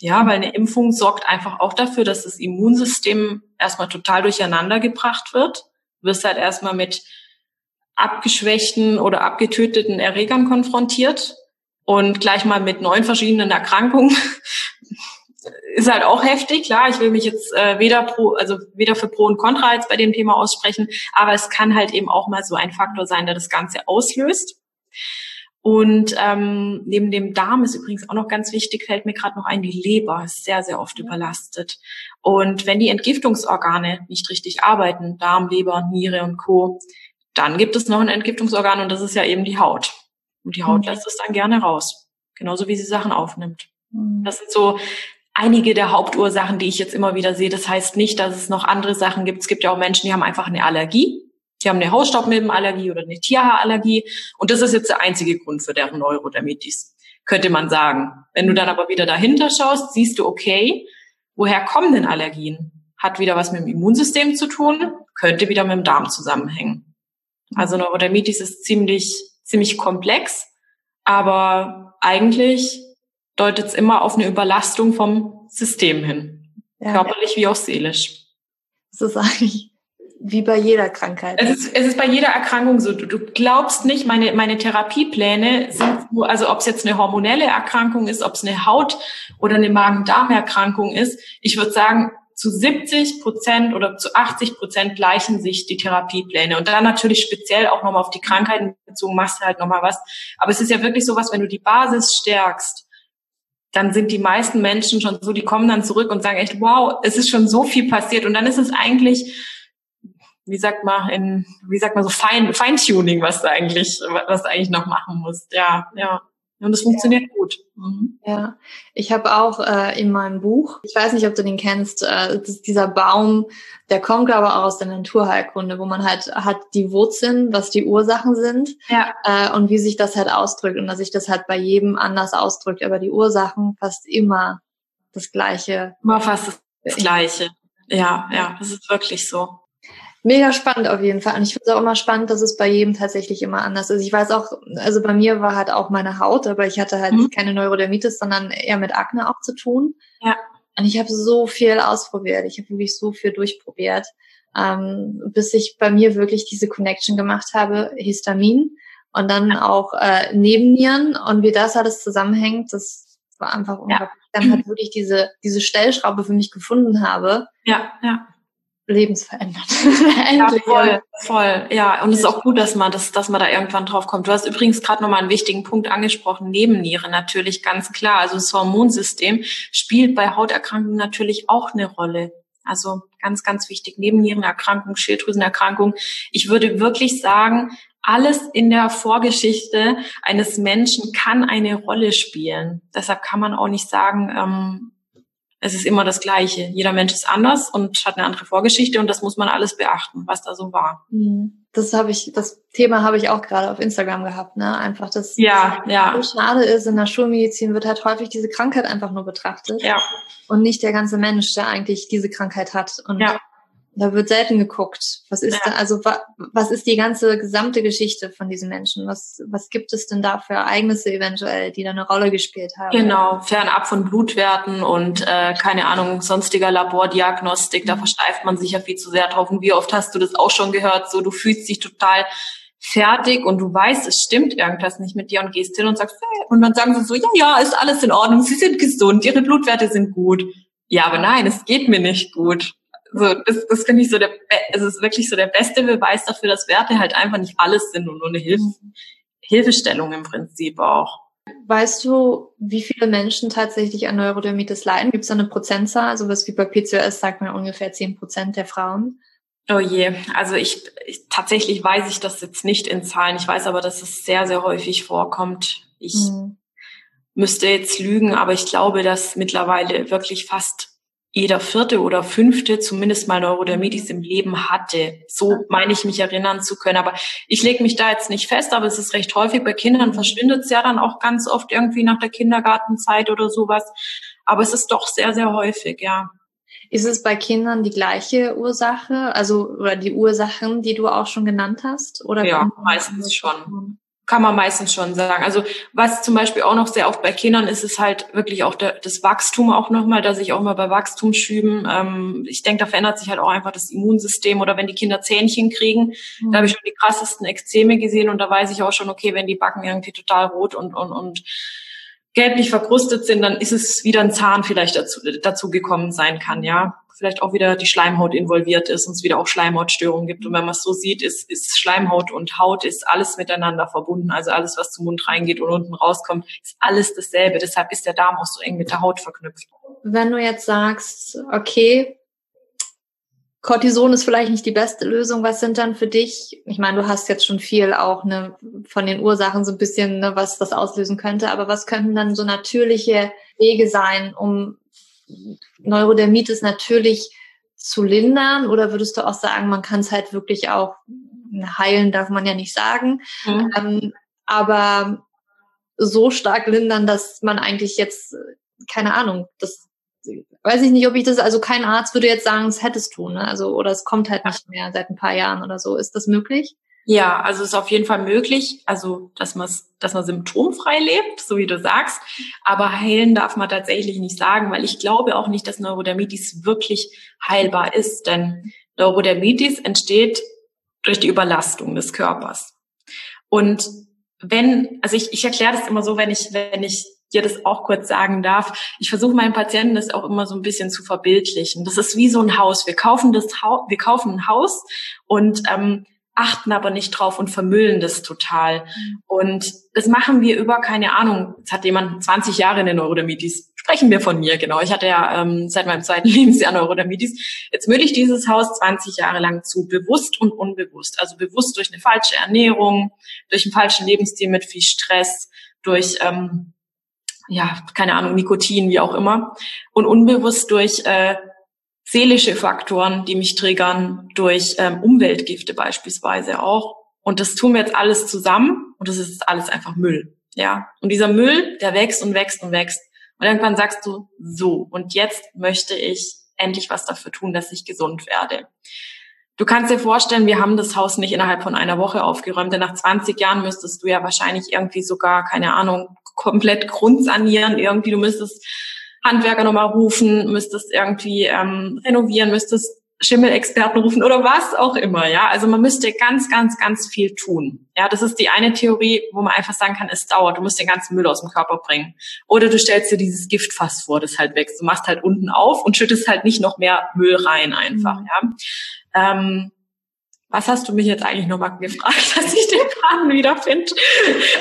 B: Ja, weil eine Impfung sorgt einfach auch dafür, dass das Immunsystem erstmal total durcheinander gebracht wird. Du wirst halt erstmal mit abgeschwächten oder abgetöteten Erregern konfrontiert und gleich mal mit neun verschiedenen Erkrankungen, ist halt auch heftig, klar. Ich will mich jetzt äh, weder pro, also weder für Pro und Contra jetzt bei dem Thema aussprechen, aber es kann halt eben auch mal so ein Faktor sein, der das Ganze auslöst. Und ähm, neben dem Darm ist übrigens auch noch ganz wichtig, fällt mir gerade noch ein, die Leber ist sehr, sehr oft überlastet. Und wenn die Entgiftungsorgane nicht richtig arbeiten, Darm, Leber, Niere und Co., dann gibt es noch ein Entgiftungsorgan und das ist ja eben die Haut. Und die Haut mhm. lässt es dann gerne raus. Genauso wie sie Sachen aufnimmt. Mhm. Das sind so einige der Hauptursachen, die ich jetzt immer wieder sehe. Das heißt nicht, dass es noch andere Sachen gibt. Es gibt ja auch Menschen, die haben einfach eine Allergie. Die haben eine Hausstaubmilbenallergie oder eine Tierhaarallergie. Und das ist jetzt der einzige Grund für deren Neurodermitis, könnte man sagen. Wenn du dann aber wieder dahinter schaust, siehst du, okay, woher kommen denn Allergien? Hat wieder was mit dem Immunsystem zu tun, könnte wieder mit dem Darm zusammenhängen. Also Neurodermitis ist ziemlich, ziemlich komplex, aber eigentlich deutet es immer auf eine Überlastung vom System hin. Ja, körperlich ja. wie auch seelisch.
A: Das ist eigentlich wie bei jeder Krankheit.
B: Es ist, es ist bei jeder Erkrankung so. Du, du glaubst nicht, meine, meine Therapiepläne sind nur, also ob es jetzt eine hormonelle Erkrankung ist, ob es eine Haut- oder eine Magen-Darm-Erkrankung ist. Ich würde sagen, zu 70 Prozent oder zu 80 Prozent gleichen sich die Therapiepläne. Und dann natürlich speziell auch nochmal auf die Krankheiten bezogen, machst du halt nochmal was. Aber es ist ja wirklich so was, wenn du die Basis stärkst, dann sind die meisten Menschen schon so, die kommen dann zurück und sagen echt, wow, es ist schon so viel passiert. Und dann ist es eigentlich, wie sagt man, in, wie sagt man so, Fein, Feintuning, was du eigentlich, was du eigentlich noch machen musst. Ja, ja. Und es funktioniert ja. gut.
A: Mhm. Ja, ich habe auch äh, in meinem Buch, ich weiß nicht, ob du den kennst, äh, dieser Baum, der kommt aber auch aus der Naturheilkunde, wo man halt hat die Wurzeln, was die Ursachen sind ja. äh, und wie sich das halt ausdrückt und dass sich das halt bei jedem anders ausdrückt, aber die Ursachen fast immer das Gleiche.
B: Immer fast das Gleiche. Ja, ja, das ist wirklich so.
A: Mega spannend auf jeden Fall. Und ich finde es auch immer spannend, dass es bei jedem tatsächlich immer anders ist. Ich weiß auch, also bei mir war halt auch meine Haut, aber ich hatte halt mhm. keine Neurodermitis, sondern eher mit Akne auch zu tun. Ja. Und ich habe so viel ausprobiert. Ich habe wirklich so viel durchprobiert, ähm, bis ich bei mir wirklich diese Connection gemacht habe, Histamin und dann ja. auch äh, Nebennieren und wie das alles zusammenhängt, das war einfach unglaublich. Ja. Dann halt wirklich diese, diese Stellschraube für mich gefunden habe.
B: Ja, ja
A: lebensverändert.
B: ja, voll, voll. Ja, und es ist auch gut, dass man das, dass man da irgendwann drauf kommt. Du hast übrigens gerade nochmal einen wichtigen Punkt angesprochen, Nebenniere natürlich ganz klar. Also das Hormonsystem spielt bei Hauterkrankungen natürlich auch eine Rolle. Also ganz, ganz wichtig. Nebennierenerkrankung, Schilddrüsenerkrankung. Ich würde wirklich sagen, alles in der Vorgeschichte eines Menschen kann eine Rolle spielen. Deshalb kann man auch nicht sagen, ähm, es ist immer das Gleiche. Jeder Mensch ist anders und hat eine andere Vorgeschichte und das muss man alles beachten, was da so war.
A: Mhm. Das habe ich, das Thema habe ich auch gerade auf Instagram gehabt, ne? Einfach, dass
B: ja, ja.
A: so schade ist, in der Schulmedizin wird halt häufig diese Krankheit einfach nur betrachtet. Ja. Und nicht der ganze Mensch, der eigentlich diese Krankheit hat. Und ja. Da wird selten geguckt. Was ist ja. da, also wa, was ist die ganze gesamte Geschichte von diesen Menschen? Was, was gibt es denn da für Ereignisse eventuell, die da eine Rolle gespielt haben?
B: Genau, fernab von Blutwerten und äh, keine Ahnung, sonstiger Labordiagnostik, da versteift man sich ja viel zu sehr drauf. Und wie oft hast du das auch schon gehört? So, du fühlst dich total fertig und du weißt, es stimmt irgendwas nicht mit dir und gehst hin und sagst, hey, und dann sagen sie so, ja, ja, ist alles in Ordnung, sie sind gesund, ihre Blutwerte sind gut. Ja, aber nein, es geht mir nicht gut. So, das, das finde ich so der, es ist wirklich so der beste Beweis dafür, dass Werte halt einfach nicht alles sind und nur eine Hilfe, Hilfestellung im Prinzip auch.
A: Weißt du, wie viele Menschen tatsächlich an Neurodermitis leiden? Gibt es da eine Prozentzahl? Also was wie bei PCOS sagt man ungefähr zehn Prozent der Frauen.
B: Oh je, also ich, ich tatsächlich weiß ich das jetzt nicht in Zahlen. Ich weiß aber, dass es sehr, sehr häufig vorkommt. Ich mhm. müsste jetzt lügen, aber ich glaube, dass mittlerweile wirklich fast jeder vierte oder fünfte zumindest mal Neurodermitis im Leben hatte. So meine ich mich erinnern zu können. Aber ich lege mich da jetzt nicht fest, aber es ist recht häufig. Bei Kindern verschwindet es ja dann auch ganz oft irgendwie nach der Kindergartenzeit oder sowas. Aber es ist doch sehr, sehr häufig, ja.
A: Ist es bei Kindern die gleiche Ursache, also oder die Ursachen, die du auch schon genannt hast? Oder
B: ja, meistens schon. Kann man meistens schon sagen. Also was zum Beispiel auch noch sehr oft bei Kindern ist, ist halt wirklich auch der, das Wachstum auch nochmal, dass ich auch mal bei Wachstumsschüben, ähm, ich denke, da verändert sich halt auch einfach das Immunsystem oder wenn die Kinder Zähnchen kriegen, mhm. da habe ich schon die krassesten Extreme gesehen und da weiß ich auch schon, okay, wenn die Backen irgendwie total rot und, und, und gelblich verkrustet sind, dann ist es wieder ein Zahn vielleicht dazu, dazu gekommen sein kann, ja. Vielleicht auch wieder die Schleimhaut involviert ist und es wieder auch Schleimhautstörungen gibt. Und wenn man es so sieht, ist, ist Schleimhaut und Haut ist alles miteinander verbunden. Also alles, was zum Mund reingeht und unten rauskommt, ist alles dasselbe. Deshalb ist der Darm auch so eng mit der Haut verknüpft.
A: Wenn du jetzt sagst, okay, Cortison ist vielleicht nicht die beste Lösung. Was sind dann für dich? Ich meine, du hast jetzt schon viel auch ne, von den Ursachen so ein bisschen, ne, was das auslösen könnte. Aber was könnten dann so natürliche Wege sein, um Neurodermitis natürlich zu lindern? Oder würdest du auch sagen, man kann es halt wirklich auch heilen, darf man ja nicht sagen. Mhm. Ähm, aber so stark lindern, dass man eigentlich jetzt keine Ahnung, das weiß ich nicht, ob ich das, also kein Arzt würde jetzt sagen, es hättest du, ne? Also, oder es kommt halt nicht mehr seit ein paar Jahren oder so. Ist das möglich?
B: Ja, also es ist auf jeden Fall möglich, also dass man dass man symptomfrei lebt, so wie du sagst, aber heilen darf man tatsächlich nicht sagen, weil ich glaube auch nicht, dass Neurodermitis wirklich heilbar ist, denn Neurodermitis entsteht durch die Überlastung des Körpers. Und wenn, also ich, ich erkläre das immer so, wenn ich, wenn ich dir das auch kurz sagen darf. Ich versuche meinen Patienten das auch immer so ein bisschen zu verbildlichen. Das ist wie so ein Haus. Wir kaufen das Haus, wir kaufen ein Haus und ähm, achten aber nicht drauf und vermüllen das total. Und das machen wir über, keine Ahnung, jetzt hat jemand 20 Jahre eine Neurodermitis. Sprechen wir von mir, genau. Ich hatte ja ähm, seit meinem zweiten Lebensjahr Neurodermitis. Jetzt mülle ich dieses Haus 20 Jahre lang zu, bewusst und unbewusst. Also bewusst durch eine falsche Ernährung, durch einen falschen Lebensstil mit viel Stress, durch ähm, ja, keine Ahnung, Nikotin, wie auch immer. Und unbewusst durch äh, seelische Faktoren, die mich triggern, durch ähm, Umweltgifte beispielsweise auch. Und das tun wir jetzt alles zusammen und das ist alles einfach Müll. Ja. Und dieser Müll, der wächst und wächst und wächst. Und irgendwann sagst du, so, und jetzt möchte ich endlich was dafür tun, dass ich gesund werde. Du kannst dir vorstellen, wir haben das Haus nicht innerhalb von einer Woche aufgeräumt, denn nach 20 Jahren müsstest du ja wahrscheinlich irgendwie sogar, keine Ahnung, komplett grundsanieren. Irgendwie, du müsstest Handwerker nochmal rufen, müsstest irgendwie ähm, renovieren, müsstest Schimmelexperten rufen oder was auch immer, ja. Also man müsste ganz, ganz, ganz viel tun. Ja, das ist die eine Theorie, wo man einfach sagen kann, es dauert. Du musst den ganzen Müll aus dem Körper bringen. Oder du stellst dir dieses Giftfass vor, das halt wächst. Du machst halt unten auf und schüttest halt nicht noch mehr Müll rein einfach, mhm. ja. Ähm, was hast du mich jetzt eigentlich nochmal gefragt, dass ich den Faden wiederfinde?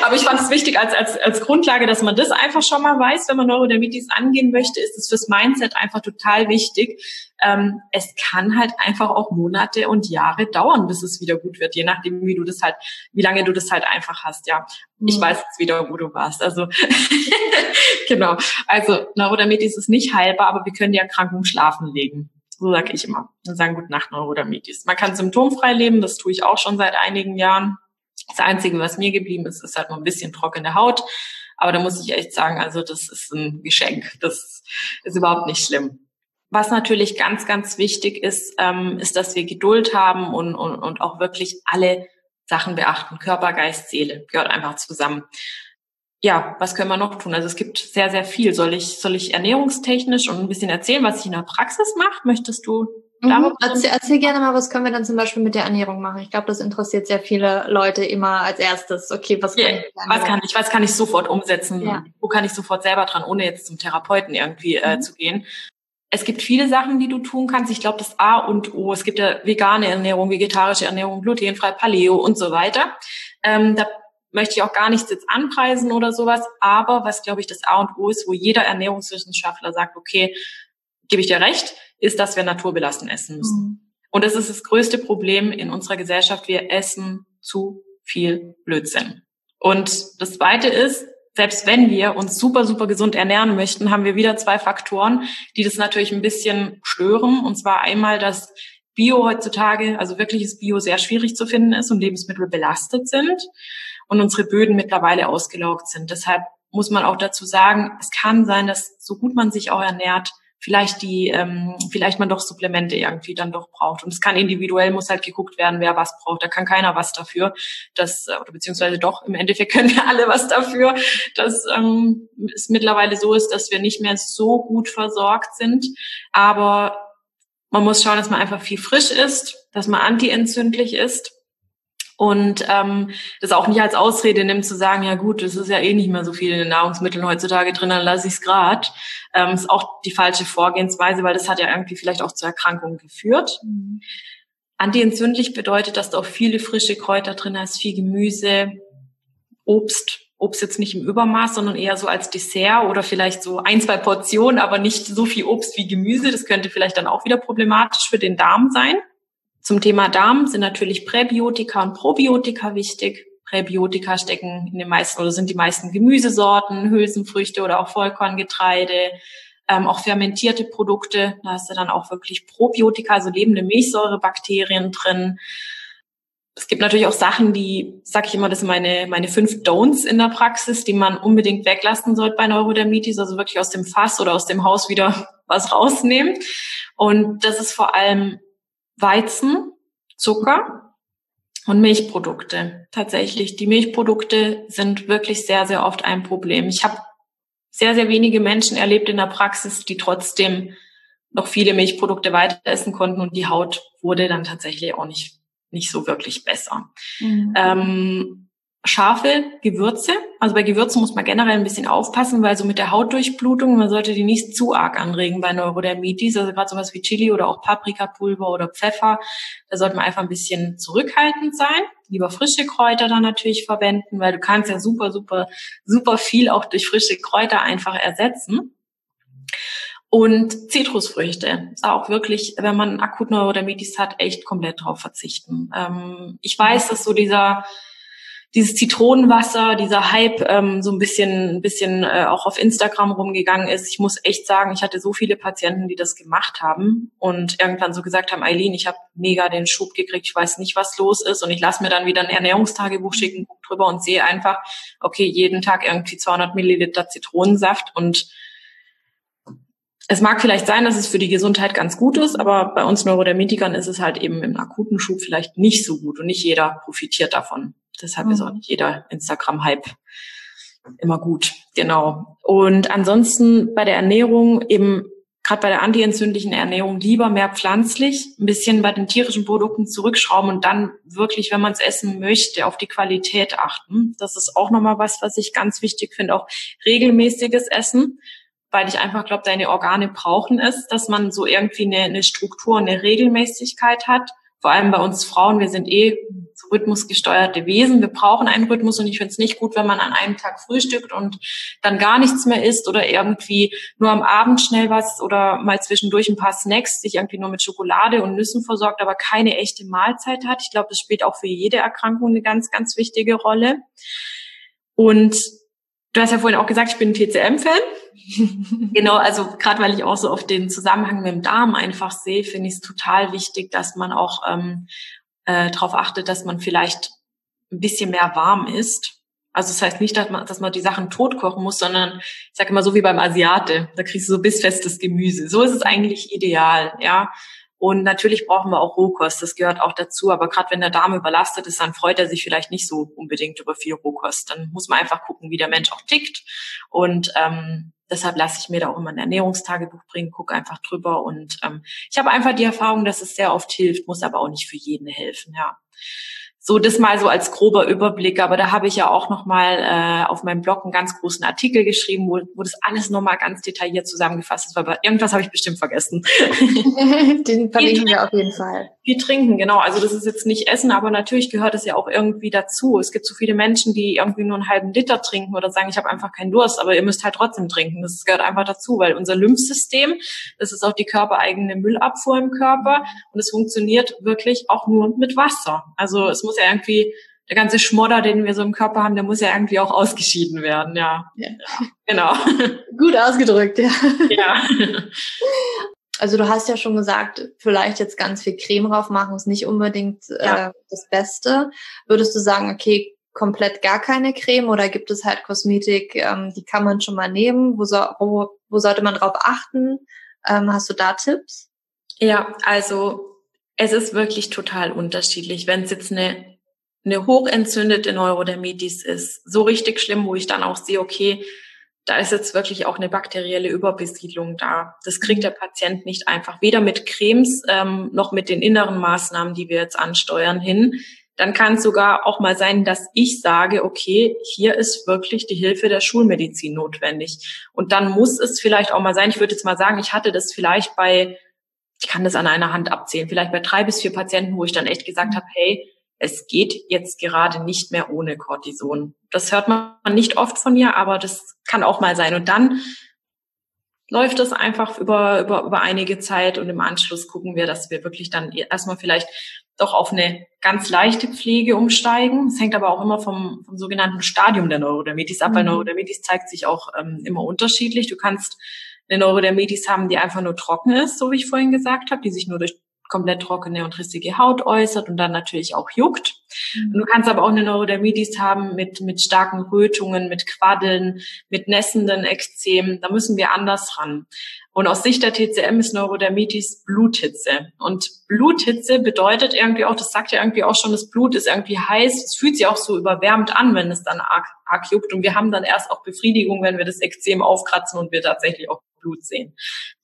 B: Aber ich fand es wichtig als, als, als Grundlage, dass man das einfach schon mal weiß, wenn man Neurodermitis angehen möchte, ist es fürs Mindset einfach total wichtig. Ähm, es kann halt einfach auch Monate und Jahre dauern, bis es wieder gut wird, je nachdem, wie du das halt, wie lange du das halt einfach hast, ja. Ich mhm. weiß jetzt wieder, wo du warst. Also genau. Also Neurodermitis ist nicht heilbar, aber wir können die Erkrankung schlafen legen. So sage ich immer. Dann sagen Gute Nacht Neurodermitis. Man kann symptomfrei leben, das tue ich auch schon seit einigen Jahren. Das Einzige, was mir geblieben ist, ist halt nur ein bisschen trockene Haut. Aber da muss ich echt sagen, also das ist ein Geschenk. Das ist überhaupt nicht schlimm. Was natürlich ganz, ganz wichtig ist, ähm, ist, dass wir Geduld haben und, und, und auch wirklich alle Sachen beachten. Körper, Geist, Seele gehört einfach zusammen ja, was können wir noch tun? Also es gibt sehr, sehr viel. Soll ich, soll ich ernährungstechnisch und ein bisschen erzählen, was ich in der Praxis mache? Möchtest du
A: Mhm. Erzähl, erzähl, gerne mal, was können wir dann zum Beispiel mit der Ernährung machen? Ich glaube, das interessiert sehr viele Leute immer als erstes. Okay, was kann,
B: yeah. ich, was kann ich? Was kann ich sofort umsetzen? Ja. Wo kann ich sofort selber dran, ohne jetzt zum Therapeuten irgendwie äh, mhm. zu gehen? Es gibt viele Sachen, die du tun kannst. Ich glaube, das A und O. Es gibt ja vegane Ernährung, vegetarische Ernährung, glutenfrei, Paleo und so weiter. Ähm, da möchte ich auch gar nichts jetzt anpreisen oder sowas. Aber was, glaube ich, das A und O ist, wo jeder Ernährungswissenschaftler sagt, okay, gebe ich dir recht, ist, dass wir naturbelassen essen müssen. Mhm. Und das ist das größte Problem in unserer Gesellschaft. Wir essen zu viel Blödsinn. Und das Zweite ist, selbst wenn wir uns super, super gesund ernähren möchten, haben wir wieder zwei Faktoren, die das natürlich ein bisschen stören. Und zwar einmal, dass Bio heutzutage, also wirkliches Bio sehr schwierig zu finden ist und Lebensmittel belastet sind und unsere Böden mittlerweile ausgelaugt sind. Deshalb muss man auch dazu sagen, es kann sein, dass so gut man sich auch ernährt, vielleicht die, ähm, vielleicht man doch Supplemente irgendwie dann doch braucht. Und es kann individuell, muss halt geguckt werden, wer was braucht. Da kann keiner was dafür. Das, äh, oder beziehungsweise doch, im Endeffekt können wir alle was dafür, dass ähm, es mittlerweile so ist, dass wir nicht mehr so gut versorgt sind. Aber man muss schauen, dass man einfach viel frisch ist, dass man antientzündlich ist und ähm, das auch nicht als Ausrede nimmt zu sagen, ja gut, es ist ja eh nicht mehr so viel in den Nahrungsmitteln heutzutage drin, dann lasse ich es grad. Ähm, ist auch die falsche Vorgehensweise, weil das hat ja irgendwie vielleicht auch zu Erkrankungen geführt. Mhm. Antientzündlich bedeutet, dass du auch viele frische Kräuter drin hast, viel Gemüse, Obst, Obst jetzt nicht im Übermaß, sondern eher so als Dessert oder vielleicht so ein, zwei Portionen, aber nicht so viel Obst wie Gemüse. Das könnte vielleicht dann auch wieder problematisch für den Darm sein. Zum Thema Darm sind natürlich Präbiotika und Probiotika wichtig. Präbiotika stecken in den meisten oder sind die meisten Gemüsesorten, Hülsenfrüchte oder auch Vollkorngetreide, ähm, auch fermentierte Produkte. Da hast du dann auch wirklich Probiotika, also lebende Milchsäurebakterien drin. Es gibt natürlich auch Sachen, die, sag ich immer, das sind meine, meine fünf Don'ts in der Praxis, die man unbedingt weglassen sollte bei Neurodermitis, also wirklich aus dem Fass oder aus dem Haus wieder was rausnehmen. Und das ist vor allem Weizen, Zucker und Milchprodukte. Tatsächlich, die Milchprodukte sind wirklich sehr, sehr oft ein Problem. Ich habe sehr, sehr wenige Menschen erlebt in der Praxis, die trotzdem noch viele Milchprodukte weiter essen konnten und die Haut wurde dann tatsächlich auch nicht, nicht so wirklich besser. Mhm. Ähm, scharfe Gewürze. Also bei Gewürzen muss man generell ein bisschen aufpassen, weil so mit der Hautdurchblutung, man sollte die nicht zu arg anregen bei Neurodermitis. Also gerade sowas wie Chili oder auch Paprikapulver oder Pfeffer, da sollte man einfach ein bisschen zurückhaltend sein. Lieber frische Kräuter dann natürlich verwenden, weil du kannst ja super, super, super viel auch durch frische Kräuter einfach ersetzen. Und Zitrusfrüchte ist auch wirklich, wenn man akut Neurodermitis hat, echt komplett drauf verzichten. Ähm, ich weiß, dass so dieser dieses Zitronenwasser, dieser Hype ähm, so ein bisschen, ein bisschen äh, auch auf Instagram rumgegangen ist. Ich muss echt sagen, ich hatte so viele Patienten, die das gemacht haben und irgendwann so gesagt haben, Eileen, ich habe mega den Schub gekriegt, ich weiß nicht, was los ist und ich lasse mir dann wieder ein Ernährungstagebuch schicken, guck drüber und sehe einfach, okay, jeden Tag irgendwie 200 Milliliter Zitronensaft und es mag vielleicht sein, dass es für die Gesundheit ganz gut ist, aber bei uns Neurodermitikern ist es halt eben im akuten Schub vielleicht nicht so gut und nicht jeder profitiert davon. Deshalb mhm. ist auch nicht jeder Instagram-Hype immer gut. Genau. Und ansonsten bei der Ernährung eben gerade bei der antientzündlichen Ernährung lieber mehr pflanzlich, ein bisschen bei den tierischen Produkten zurückschrauben und dann wirklich, wenn man es essen möchte, auf die Qualität achten. Das ist auch nochmal was, was ich ganz wichtig finde, auch regelmäßiges Essen, weil ich einfach glaube, deine Organe brauchen es, dass man so irgendwie eine, eine Struktur, eine Regelmäßigkeit hat vor allem bei uns Frauen, wir sind eh rhythmusgesteuerte Wesen. Wir brauchen einen Rhythmus und ich finde es nicht gut, wenn man an einem Tag frühstückt und dann gar nichts mehr isst oder irgendwie nur am Abend schnell was oder mal zwischendurch ein paar Snacks, sich irgendwie nur mit Schokolade und Nüssen versorgt, aber keine echte Mahlzeit hat. Ich glaube, das spielt auch für jede Erkrankung eine ganz, ganz wichtige Rolle. Und Du hast ja vorhin auch gesagt, ich bin ein TCM-Fan. genau, also gerade weil ich auch so auf den Zusammenhang mit dem Darm einfach sehe, finde ich es total wichtig, dass man auch ähm, äh, darauf achtet, dass man vielleicht ein bisschen mehr warm isst. Also das heißt nicht, dass man, dass man die Sachen tot kochen muss, sondern ich sage immer so wie beim Asiate, da kriegst du so bissfestes Gemüse. So ist es eigentlich ideal, ja. Und natürlich brauchen wir auch Rohkost, das gehört auch dazu. Aber gerade wenn der Darm überlastet ist, dann freut er sich vielleicht nicht so unbedingt über viel Rohkost. Dann muss man einfach gucken, wie der Mensch auch tickt. Und ähm, deshalb lasse ich mir da auch immer ein Ernährungstagebuch bringen, gucke einfach drüber und ähm, ich habe einfach die Erfahrung, dass es sehr oft hilft, muss aber auch nicht für jeden helfen, ja. So, das mal so als grober Überblick. Aber da habe ich ja auch noch mal äh, auf meinem Blog einen ganz großen Artikel geschrieben, wo, wo das alles noch mal ganz detailliert zusammengefasst ist. Aber irgendwas habe ich bestimmt vergessen.
A: Den verlinken wir auf jeden Fall.
B: Wir trinken, genau. Also das ist jetzt nicht Essen, aber natürlich gehört es ja auch irgendwie dazu. Es gibt so viele Menschen, die irgendwie nur einen halben Liter trinken oder sagen, ich habe einfach keinen Durst, aber ihr müsst halt trotzdem trinken. Das gehört einfach dazu, weil unser Lymphsystem, das ist auch die körpereigene Müllabfuhr im Körper und es funktioniert wirklich auch nur mit Wasser. Also es muss ja irgendwie der ganze Schmodder, den wir so im Körper haben, der muss ja irgendwie auch ausgeschieden werden, ja. ja. ja genau.
A: Gut ausgedrückt, ja. Ja. Also du hast ja schon gesagt, vielleicht jetzt ganz viel Creme drauf machen ist nicht unbedingt ja. äh, das Beste. Würdest du sagen, okay, komplett gar keine Creme oder gibt es halt Kosmetik, ähm, die kann man schon mal nehmen? Wo, so, wo, wo sollte man drauf achten? Ähm, hast du da Tipps?
B: Ja, also es ist wirklich total unterschiedlich. Wenn es jetzt eine eine hochentzündete Neurodermitis ist, so richtig schlimm, wo ich dann auch sehe, okay, da ist jetzt wirklich auch eine bakterielle Überbesiedlung da. Das kriegt der Patient nicht einfach, weder mit Cremes ähm, noch mit den inneren Maßnahmen, die wir jetzt ansteuern, hin. Dann kann es sogar auch mal sein, dass ich sage, okay, hier ist wirklich die Hilfe der Schulmedizin notwendig. Und dann muss es vielleicht auch mal sein, ich würde jetzt mal sagen, ich hatte das vielleicht bei, ich kann das an einer Hand abzählen, vielleicht bei drei bis vier Patienten, wo ich dann echt gesagt mhm. habe, hey, es geht jetzt gerade nicht mehr ohne Cortison. Das hört man nicht oft von mir, aber das kann auch mal sein. Und dann läuft es einfach über, über, über einige Zeit und im Anschluss gucken wir, dass wir wirklich dann erstmal vielleicht doch auf eine ganz leichte Pflege umsteigen. Es hängt aber auch immer vom, vom sogenannten Stadium der Neurodermitis ab, mhm. weil Neurodermitis zeigt sich auch ähm, immer unterschiedlich. Du kannst eine Neurodermitis haben, die einfach nur trocken ist, so wie ich vorhin gesagt habe, die sich nur durch komplett trockene und rissige Haut äußert und dann natürlich auch juckt. Mhm. Du kannst aber auch eine Neurodermitis haben mit, mit starken Rötungen, mit Quaddeln, mit nässenden Ekzemen. Da müssen wir anders ran. Und aus Sicht der TCM ist Neurodermitis Bluthitze. Und Bluthitze bedeutet irgendwie auch, das sagt ja irgendwie auch schon, das Blut ist irgendwie heiß. Es fühlt sich auch so überwärmt an, wenn es dann arg, arg juckt. Und wir haben dann erst auch Befriedigung, wenn wir das Ekzem aufkratzen und wir tatsächlich auch Blut sehen.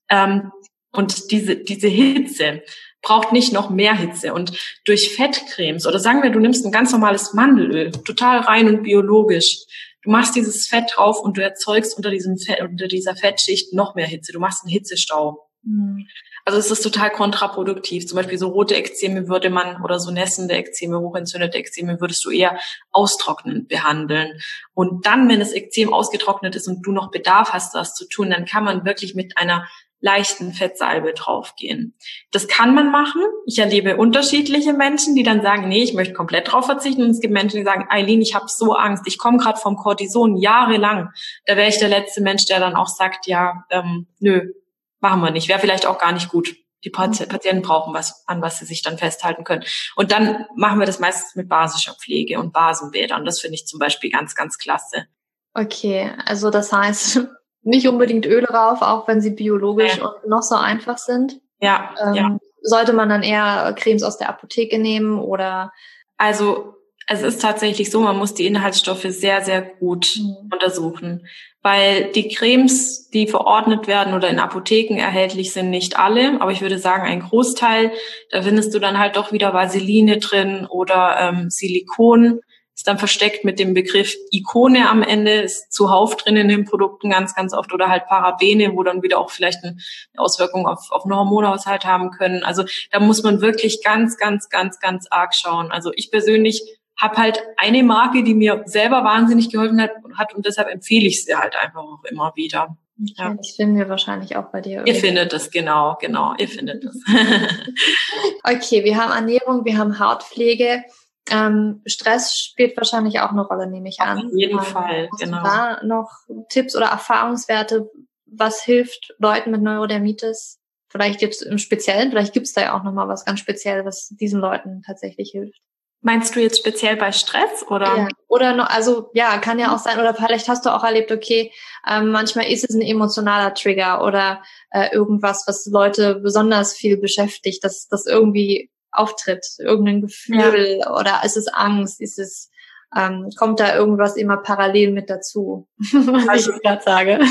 B: Ähm, und diese, diese Hitze, braucht nicht noch mehr Hitze. Und durch Fettcremes oder sagen wir, du nimmst ein ganz normales Mandelöl, total rein und biologisch. Du machst dieses Fett drauf und du erzeugst unter diesem Fett, unter dieser Fettschicht noch mehr Hitze. Du machst einen Hitzestau. Mhm. Also es ist total kontraproduktiv. Zum Beispiel so rote Ekzeme würde man oder so nässende Ekzeme, hochentzündete Ekzeme würdest du eher austrocknend behandeln. Und dann, wenn das Ekzem ausgetrocknet ist und du noch Bedarf hast, das zu tun, dann kann man wirklich mit einer leichten Fettsalbe draufgehen. Das kann man machen. Ich erlebe unterschiedliche Menschen, die dann sagen, nee, ich möchte komplett drauf verzichten. Und es gibt Menschen, die sagen, Eileen, ich habe so Angst, ich komme gerade vom Cortison jahrelang. Da wäre ich der letzte Mensch, der dann auch sagt, ja, ähm, nö, machen wir nicht. Wäre vielleicht auch gar nicht gut. Die Patienten brauchen was, an was sie sich dann festhalten können. Und dann machen wir das meistens mit basischer Pflege und Basenbädern. Das finde ich zum Beispiel ganz, ganz klasse.
A: Okay, also das heißt, nicht unbedingt Öle rauf, auch wenn sie biologisch ja. und noch so einfach sind.
B: Ja, ähm, ja.
A: Sollte man dann eher Cremes aus der Apotheke nehmen oder?
B: Also es ist tatsächlich so, man muss die Inhaltsstoffe sehr, sehr gut mhm. untersuchen, weil die Cremes, die verordnet werden oder in Apotheken erhältlich sind, nicht alle, aber ich würde sagen ein Großteil. Da findest du dann halt doch wieder Vaseline drin oder ähm, Silikon ist dann versteckt mit dem Begriff Ikone am Ende, ist zuhauf drin in den Produkten ganz, ganz oft oder halt Parabene, wo dann wieder auch vielleicht eine Auswirkung auf, auf einen Hormonhaushalt haben können. Also da muss man wirklich ganz, ganz, ganz, ganz arg schauen. Also ich persönlich habe halt eine Marke, die mir selber wahnsinnig geholfen hat, hat und deshalb empfehle ich sie halt einfach auch immer wieder.
A: Okay, ja. Das finden wir wahrscheinlich auch bei dir.
B: Ihr findet es, genau, genau, ihr findet es.
A: okay, wir haben Ernährung, wir haben Hautpflege. Ähm, Stress spielt wahrscheinlich auch eine Rolle, nehme ich an.
B: Auf jeden ähm, Fall,
A: genau. Da noch Tipps oder Erfahrungswerte, was hilft Leuten mit Neurodermitis? Vielleicht gibt es im Speziellen, vielleicht gibt es da ja auch nochmal was ganz Spezielles, was diesen Leuten tatsächlich hilft.
B: Meinst du jetzt speziell bei Stress oder?
A: Ja, oder noch, also ja, kann ja auch sein, oder vielleicht hast du auch erlebt, okay, ähm, manchmal ist es ein emotionaler Trigger oder äh, irgendwas, was Leute besonders viel beschäftigt, dass das irgendwie auftritt, irgendein Gefühl ja. oder ist es Angst, ist es ähm, kommt da irgendwas immer parallel mit dazu, was
B: also, ich gerade sage.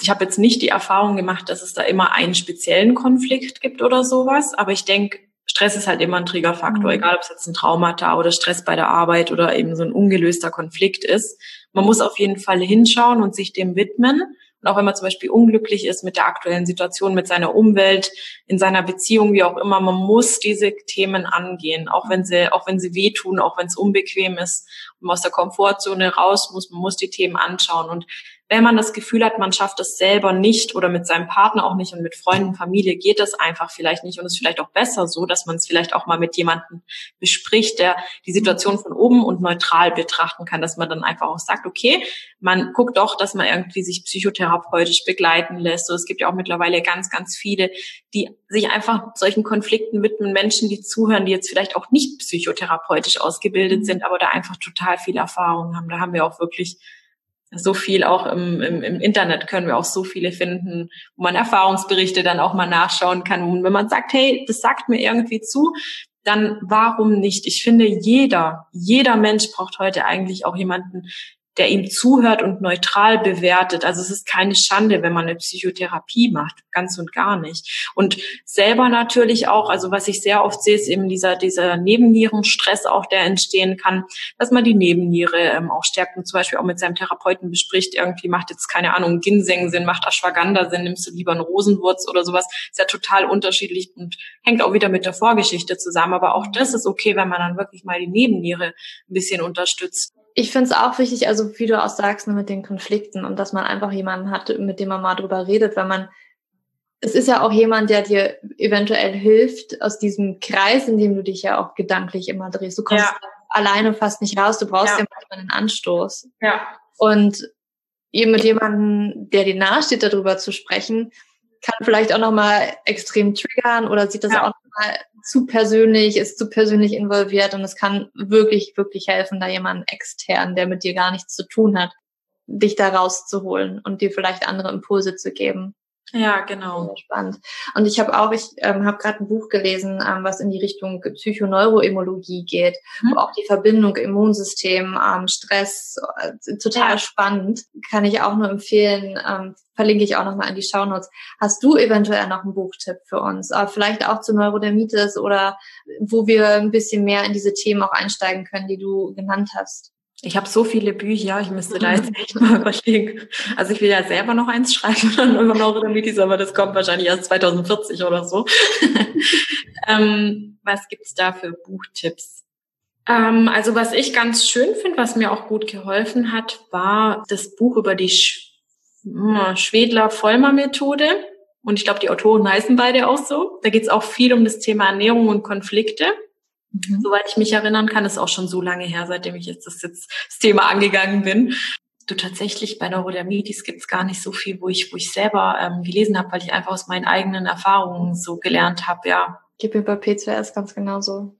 B: Ich habe jetzt nicht die Erfahrung gemacht, dass es da immer einen speziellen Konflikt gibt oder sowas, aber ich denke, Stress ist halt immer ein Triggerfaktor, mhm. egal ob es jetzt ein Traumata oder Stress bei der Arbeit oder eben so ein ungelöster Konflikt ist. Man muss auf jeden Fall hinschauen und sich dem widmen. Und auch wenn man zum Beispiel unglücklich ist mit der aktuellen Situation, mit seiner Umwelt, in seiner Beziehung, wie auch immer, man muss diese Themen angehen, auch wenn sie, auch wenn sie wehtun, auch wenn es unbequem ist man aus der Komfortzone raus muss, man muss die Themen anschauen. Und wenn man das Gefühl hat, man schafft es selber nicht oder mit seinem Partner auch nicht und mit Freunden, Familie geht es einfach vielleicht nicht und es ist vielleicht auch besser so, dass man es vielleicht auch mal mit jemandem bespricht, der die Situation von oben und neutral betrachten kann, dass man dann einfach auch sagt, okay, man guckt doch, dass man irgendwie sich psychotherapeutisch begleiten lässt. So, es gibt ja auch mittlerweile ganz, ganz viele, die sich einfach solchen Konflikten widmen, Menschen, die zuhören, die jetzt vielleicht auch nicht psychotherapeutisch ausgebildet sind, aber da einfach total viel Erfahrung haben. Da haben wir auch wirklich so viel auch im, im, im Internet können wir auch so viele finden, wo man Erfahrungsberichte dann auch mal nachschauen kann. Und wenn man sagt, hey, das sagt mir irgendwie zu, dann warum nicht? Ich finde, jeder, jeder Mensch braucht heute eigentlich auch jemanden, der ihm zuhört und neutral bewertet. Also es ist keine Schande, wenn man eine Psychotherapie macht, ganz und gar nicht. Und selber natürlich auch, also was ich sehr oft sehe, ist eben dieser, dieser Nebennierenstress auch, der entstehen kann, dass man die Nebenniere ähm, auch stärkt und zum Beispiel auch mit seinem Therapeuten bespricht, irgendwie macht jetzt keine Ahnung, Ginseng Sinn, macht Ashwagandha Sinn, nimmst du lieber einen Rosenwurz oder sowas. Ist ja total unterschiedlich und hängt auch wieder mit der Vorgeschichte zusammen. Aber auch das ist okay, wenn man dann wirklich mal die Nebenniere ein bisschen unterstützt
A: ich finde es auch wichtig, also wie du auch sagst, ne, mit den Konflikten und dass man einfach jemanden hat, mit dem man mal drüber redet, weil man, es ist ja auch jemand, der dir eventuell hilft aus diesem Kreis, in dem du dich ja auch gedanklich immer drehst. Du kommst ja. alleine fast nicht raus, du brauchst ja, ja einen Anstoß.
B: Ja.
A: Und eben mit jemandem, der dir nahesteht, darüber zu sprechen, kann vielleicht auch nochmal extrem triggern oder sieht das ja. auch nochmal zu persönlich, ist zu persönlich involviert und es kann wirklich, wirklich helfen, da jemanden extern, der mit dir gar nichts zu tun hat, dich da rauszuholen und dir vielleicht andere Impulse zu geben.
B: Ja, genau.
A: Sehr spannend. Und ich habe auch, ich ähm, habe gerade ein Buch gelesen, ähm, was in die Richtung Psychoneuroimmunologie geht, mhm. wo auch die Verbindung Immunsystem, ähm, Stress, äh, total spannend. Kann ich auch nur empfehlen. Ähm, verlinke ich auch nochmal in die Shownotes. Hast du eventuell noch einen Buchtipp für uns? Aber vielleicht auch zu Neurodermitis oder wo wir ein bisschen mehr in diese Themen auch einsteigen können, die du genannt hast?
B: Ich habe so viele Bücher, ich müsste da jetzt echt mal überlegen. Also ich will ja selber noch eins schreiben dann über Neurodermitis, aber das kommt wahrscheinlich erst 2040 oder so. ähm, was gibt's da für Buchtipps? Ähm, also was ich ganz schön finde, was mir auch gut geholfen hat, war das Buch über die Sch Schwedler-Vollmer-Methode. Und ich glaube, die Autoren heißen beide auch so. Da geht's auch viel um das Thema Ernährung und Konflikte. Mhm. Soweit ich mich erinnern kann, ist auch schon so lange her, seitdem ich jetzt das, jetzt das Thema angegangen bin. Du tatsächlich bei Neurodermitis gibt es gar nicht so viel, wo ich, wo ich selber ähm, gelesen habe, weil ich einfach aus meinen eigenen Erfahrungen so gelernt habe, ja.
A: Gib mir bei P2S ganz genauso.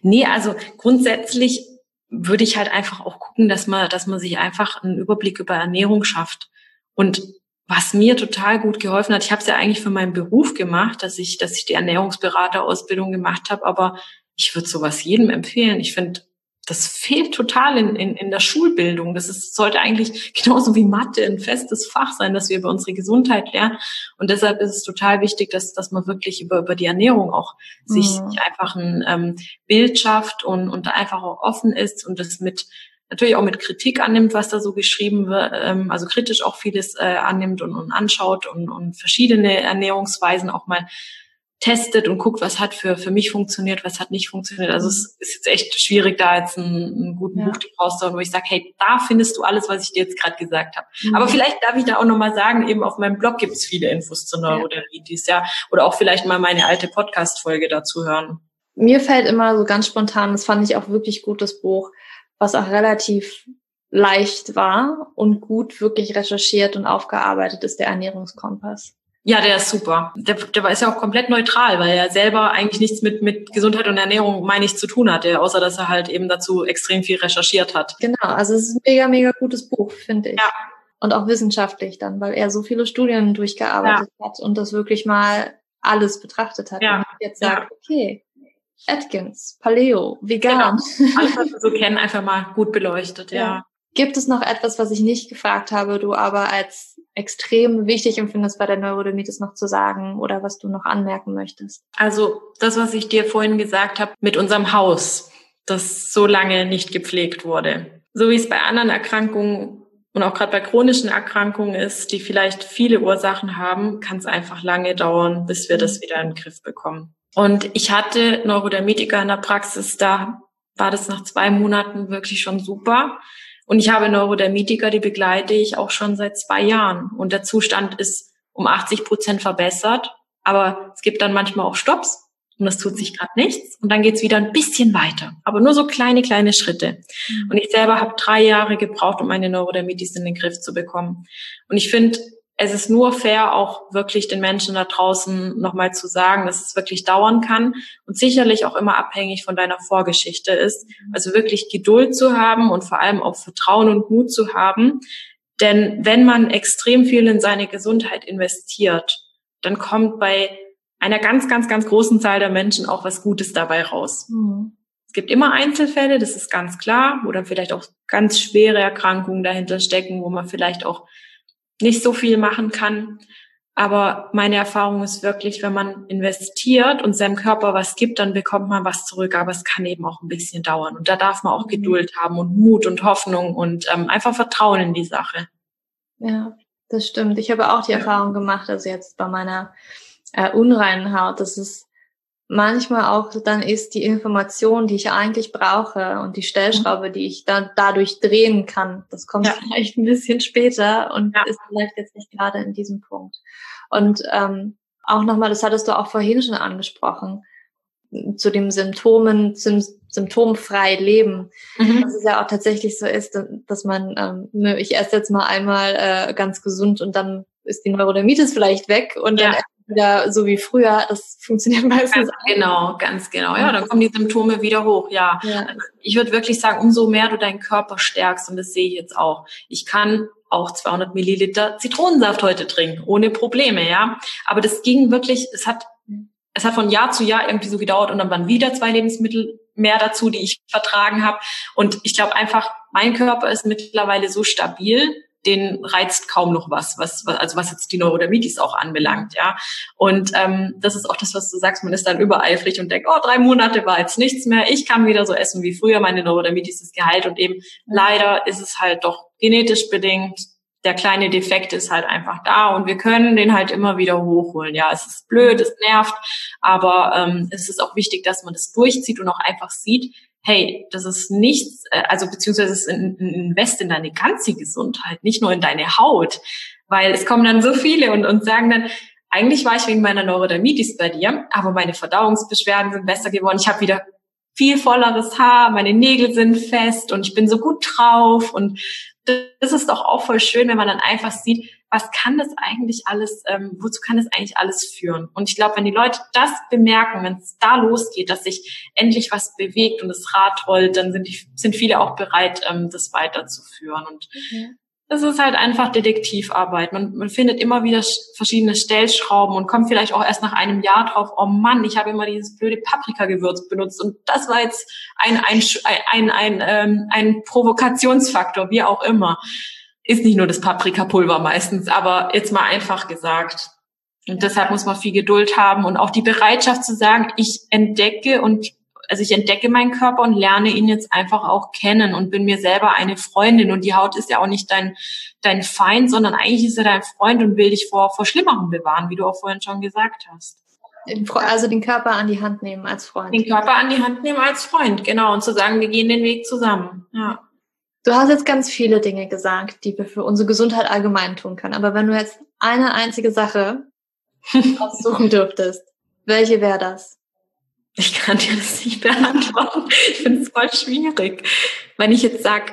B: Nee, also grundsätzlich würde ich halt einfach auch gucken, dass man, dass man sich einfach einen Überblick über Ernährung schafft. Und was mir total gut geholfen hat, ich habe es ja eigentlich für meinen Beruf gemacht, dass ich, dass ich die Ernährungsberaterausbildung gemacht habe, aber ich würde sowas jedem empfehlen. Ich finde, das fehlt total in, in, in der Schulbildung. Das ist, sollte eigentlich genauso wie Mathe ein festes Fach sein, dass wir über unsere Gesundheit lernen. Und deshalb ist es total wichtig, dass, dass man wirklich über, über die Ernährung auch mhm. sich, sich einfach ein ähm, Bild schafft und, und einfach auch offen ist und das mit natürlich auch mit Kritik annimmt, was da so geschrieben wird, ähm, also kritisch auch vieles äh, annimmt und, und anschaut und, und verschiedene Ernährungsweisen auch mal testet und guckt, was hat für, für mich funktioniert, was hat nicht funktioniert. Also es ist jetzt echt schwierig, da jetzt einen, einen guten ja. Buchtipp rauszuhauen, wo ich sage, hey, da findest du alles, was ich dir jetzt gerade gesagt habe. Mhm. Aber vielleicht darf ich da auch nochmal sagen, eben auf meinem Blog gibt es viele Infos zu Neurodermitis, ja. ja. Oder auch vielleicht mal meine alte Podcast-Folge dazu hören.
A: Mir fällt immer so ganz spontan, das fand ich auch wirklich gut, das Buch, was auch relativ leicht war und gut wirklich recherchiert und aufgearbeitet ist, der Ernährungskompass.
B: Ja, der ist super. Der, der ist ja auch komplett neutral, weil er selber eigentlich nichts mit, mit Gesundheit und Ernährung, meine ich, zu tun hatte, außer dass er halt eben dazu extrem viel recherchiert hat.
A: Genau, also es ist ein mega, mega gutes Buch, finde ich. Ja. Und auch wissenschaftlich dann, weil er so viele Studien durchgearbeitet ja. hat und das wirklich mal alles betrachtet hat. Ja. Und jetzt sagt, ja. okay, Atkins, Paleo, vegan. Genau.
B: Alles, was wir so kennen, einfach mal gut beleuchtet, ja. ja.
A: Gibt es noch etwas, was ich nicht gefragt habe, du aber als extrem wichtig empfindest bei der Neurodermitis noch zu sagen oder was du noch anmerken möchtest?
B: Also das, was ich dir vorhin gesagt habe mit unserem Haus, das so lange nicht gepflegt wurde. So wie es bei anderen Erkrankungen und auch gerade bei chronischen Erkrankungen ist, die vielleicht viele Ursachen haben, kann es einfach lange dauern, bis wir das wieder in den Griff bekommen. Und ich hatte Neurodermitiker in der Praxis, da war das nach zwei Monaten wirklich schon super. Und ich habe Neurodermitiker, die begleite ich auch schon seit zwei Jahren. Und der Zustand ist um 80 Prozent verbessert. Aber es gibt dann manchmal auch Stops und es tut sich gerade nichts und dann geht's wieder ein bisschen weiter, aber nur so kleine, kleine Schritte. Mhm. Und ich selber habe drei Jahre gebraucht, um meine Neurodermitis in den Griff zu bekommen. Und ich finde, es ist nur fair, auch wirklich den Menschen da draußen nochmal zu sagen, dass es wirklich dauern kann und sicherlich auch immer abhängig von deiner Vorgeschichte ist. Also wirklich Geduld zu haben und vor allem auch Vertrauen und Mut zu haben. Denn wenn man extrem viel in seine Gesundheit investiert, dann kommt bei einer ganz, ganz, ganz großen Zahl der Menschen auch was Gutes dabei raus. Mhm. Es gibt immer Einzelfälle, das ist ganz klar, wo dann vielleicht auch ganz schwere Erkrankungen dahinter stecken, wo man vielleicht auch nicht so viel machen kann. Aber meine Erfahrung ist wirklich, wenn man investiert und seinem Körper was gibt, dann bekommt man was zurück. Aber es kann eben auch ein bisschen dauern. Und da darf man auch mhm. Geduld haben und Mut und Hoffnung und ähm, einfach Vertrauen in die Sache.
A: Ja, das stimmt. Ich habe auch die Erfahrung gemacht, also jetzt bei meiner äh, unreinen Haut, dass es manchmal auch dann ist die Information, die ich eigentlich brauche und die Stellschraube, die ich dann dadurch drehen kann, das kommt ja. vielleicht ein bisschen später und ja. ist vielleicht jetzt nicht gerade in diesem Punkt. Und ähm, auch nochmal, das hattest du auch vorhin schon angesprochen, zu dem Symptomen, zum symptomfrei leben. Mhm. Dass es ja auch tatsächlich so ist, dass man, ähm, ich esse jetzt mal einmal äh, ganz gesund und dann ist die Neurodermitis vielleicht weg und ja. dann wieder so wie früher. Das funktioniert meistens.
B: Ganz genau, ganz genau. Ja, dann kommen die Symptome wieder hoch. Ja, ja. ich würde wirklich sagen, umso mehr du deinen Körper stärkst und das sehe ich jetzt auch. Ich kann auch 200 Milliliter Zitronensaft heute trinken, ohne Probleme, ja. Aber das ging wirklich, es hat, es hat von Jahr zu Jahr irgendwie so gedauert und dann waren wieder zwei Lebensmittel mehr dazu, die ich vertragen habe. Und ich glaube einfach, mein Körper ist mittlerweile so stabil, den reizt kaum noch was, was, also was jetzt die Neurodermitis auch anbelangt, ja. Und ähm, das ist auch das, was du sagst, man ist dann übereifrig und denkt, oh, drei Monate war jetzt nichts mehr, ich kann wieder so essen wie früher, meine Neurodermitis ist geheilt und eben leider ist es halt doch genetisch bedingt, der kleine Defekt ist halt einfach da und wir können den halt immer wieder hochholen. Ja, es ist blöd, es nervt, aber ähm, es ist auch wichtig, dass man das durchzieht und auch einfach sieht, hey, das ist nichts, äh, also beziehungsweise es ist ein, Invest in deine ganze Gesundheit, nicht nur in deine Haut, weil es kommen dann so viele und, und sagen dann, eigentlich war ich wegen meiner Neurodermitis bei dir, aber meine Verdauungsbeschwerden sind besser geworden. Ich habe wieder viel volleres Haar, meine Nägel sind fest und ich bin so gut drauf und das ist doch auch voll schön, wenn man dann einfach sieht, was kann das eigentlich alles, ähm, wozu kann das eigentlich alles führen? Und ich glaube, wenn die Leute das bemerken, wenn es da losgeht, dass sich endlich was bewegt und das Rad rollt, dann sind, die, sind viele auch bereit, ähm, das weiterzuführen. Und mhm. das ist halt einfach Detektivarbeit. Man, man findet immer wieder verschiedene Stellschrauben und kommt vielleicht auch erst nach einem Jahr drauf, oh Mann, ich habe immer dieses blöde Paprikagewürz benutzt und das war jetzt ein, ein, ein, ein, ein, ähm, ein Provokationsfaktor, wie auch immer ist nicht nur das Paprikapulver meistens, aber jetzt mal einfach gesagt. Und deshalb muss man viel Geduld haben und auch die Bereitschaft zu sagen, ich entdecke und also ich entdecke meinen Körper und lerne ihn jetzt einfach auch kennen und bin mir selber eine Freundin. Und die Haut ist ja auch nicht dein, dein Feind, sondern eigentlich ist er dein Freund und will dich vor, vor Schlimmerem bewahren, wie du auch vorhin schon gesagt hast.
A: Also den Körper an die Hand nehmen als Freund.
B: Den Körper an die Hand nehmen als Freund, genau. Und zu sagen, wir gehen den Weg zusammen. Ja.
A: Du hast jetzt ganz viele Dinge gesagt, die wir für unsere Gesundheit allgemein tun können. Aber wenn du jetzt eine einzige Sache aussuchen dürftest, welche wäre das?
B: Ich kann dir das nicht beantworten. Ich finde es voll schwierig. Wenn ich jetzt sage,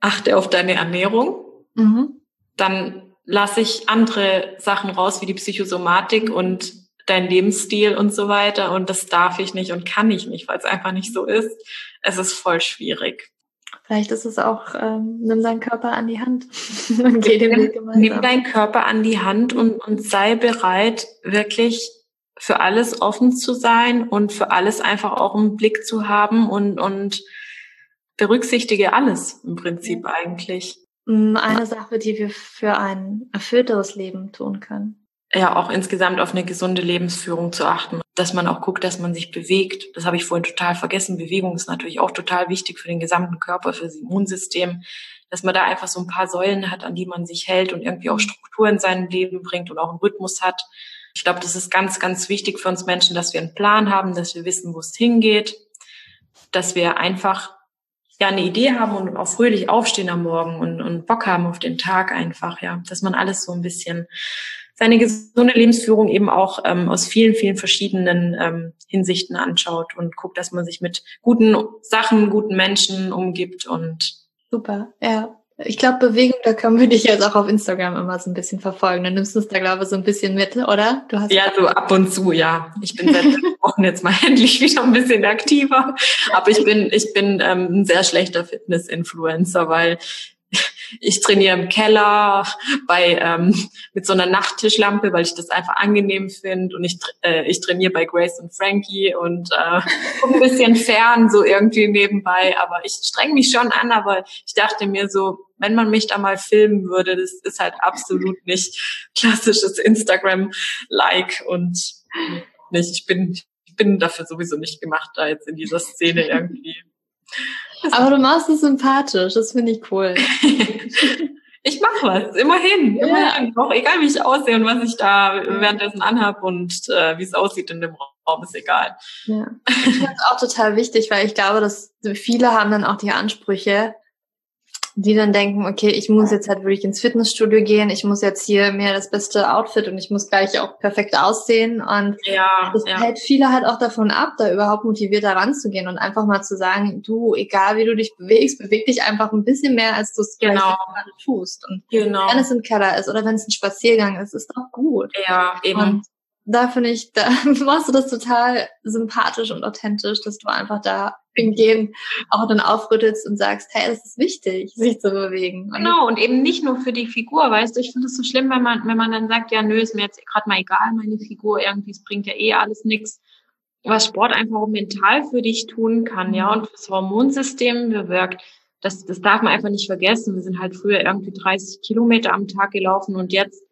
B: achte auf deine Ernährung, mhm. dann lasse ich andere Sachen raus, wie die Psychosomatik und dein Lebensstil und so weiter. Und das darf ich nicht und kann ich nicht, weil es einfach nicht so ist. Es ist voll schwierig.
A: Vielleicht ist es auch, ähm, nimm deinen Körper an die Hand und geh den
B: Weg gemeinsam. Nimm deinen Körper an die Hand und, und sei bereit, wirklich für alles offen zu sein und für alles einfach auch einen Blick zu haben und, und berücksichtige alles im Prinzip eigentlich.
A: Mm, eine Sache, die wir für ein erfüllteres Leben tun können.
B: Ja, auch insgesamt auf eine gesunde Lebensführung zu achten, dass man auch guckt, dass man sich bewegt. Das habe ich vorhin total vergessen. Bewegung ist natürlich auch total wichtig für den gesamten Körper, für das Immunsystem, dass man da einfach so ein paar Säulen hat, an die man sich hält und irgendwie auch Struktur in sein Leben bringt und auch einen Rhythmus hat. Ich glaube, das ist ganz, ganz wichtig für uns Menschen, dass wir einen Plan haben, dass wir wissen, wo es hingeht, dass wir einfach ja eine Idee haben und auch fröhlich aufstehen am Morgen und, und Bock haben auf den Tag einfach, ja, dass man alles so ein bisschen seine gesunde Lebensführung eben auch ähm, aus vielen, vielen verschiedenen ähm, Hinsichten anschaut und guckt, dass man sich mit guten Sachen, guten Menschen umgibt und
A: super, ja. Ich glaube, Bewegung, da können wir dich jetzt auch auf Instagram immer so ein bisschen verfolgen. Dann nimmst du es da, glaube ich, so ein bisschen mit, oder?
B: Du hast ja, so ab und zu, ja. Ich bin seit Wochen jetzt mal endlich wieder ein bisschen aktiver. Aber ich bin, ich bin ähm, ein sehr schlechter Fitness-Influencer, weil ich trainiere im Keller bei ähm, mit so einer Nachttischlampe, weil ich das einfach angenehm finde und ich äh, ich trainiere bei Grace und Frankie und äh, ein bisschen fern so irgendwie nebenbei, aber ich streng mich schon an, aber ich dachte mir so, wenn man mich da mal filmen würde, das ist halt absolut nicht klassisches Instagram-like und nicht. Ich bin ich bin dafür sowieso nicht gemacht, da jetzt in dieser Szene irgendwie
A: aber du machst es sympathisch, das finde ich cool.
B: ich mache was, immerhin, immerhin. Ja. Auch egal, wie ich aussehe und was ich da währenddessen anhab und äh, wie es aussieht in dem Raum, ist egal.
A: Ja. Ich finde es auch total wichtig, weil ich glaube, dass viele haben dann auch die Ansprüche, die dann denken, okay, ich muss jetzt halt wirklich ins Fitnessstudio gehen, ich muss jetzt hier mehr das beste Outfit und ich muss gleich auch perfekt aussehen und
B: ja,
A: das
B: ja.
A: hält viele halt auch davon ab, da überhaupt motiviert da ranzugehen und einfach mal zu sagen, du, egal wie du dich bewegst, beweg dich einfach ein bisschen mehr, als du es
B: genau.
A: gerade tust und
B: genau.
A: wenn es im Keller ist oder wenn es ein Spaziergang ist, ist auch gut.
B: Ja, eben. Und
A: da finde ich, da machst du das total sympathisch und authentisch, dass du einfach da im Gehen auch dann aufrüttelst und sagst, hey, es ist wichtig, sich zu bewegen.
B: Und genau, und eben nicht nur für die Figur, weißt du, ich finde es so schlimm, wenn man, wenn man dann sagt, ja, nö, ist mir jetzt gerade mal egal, meine Figur, irgendwie, es bringt ja eh alles nix. Was Sport einfach auch mental für dich tun kann, ja, und das Hormonsystem bewirkt. Das, das darf man einfach nicht vergessen. Wir sind halt früher irgendwie 30 Kilometer am Tag gelaufen und jetzt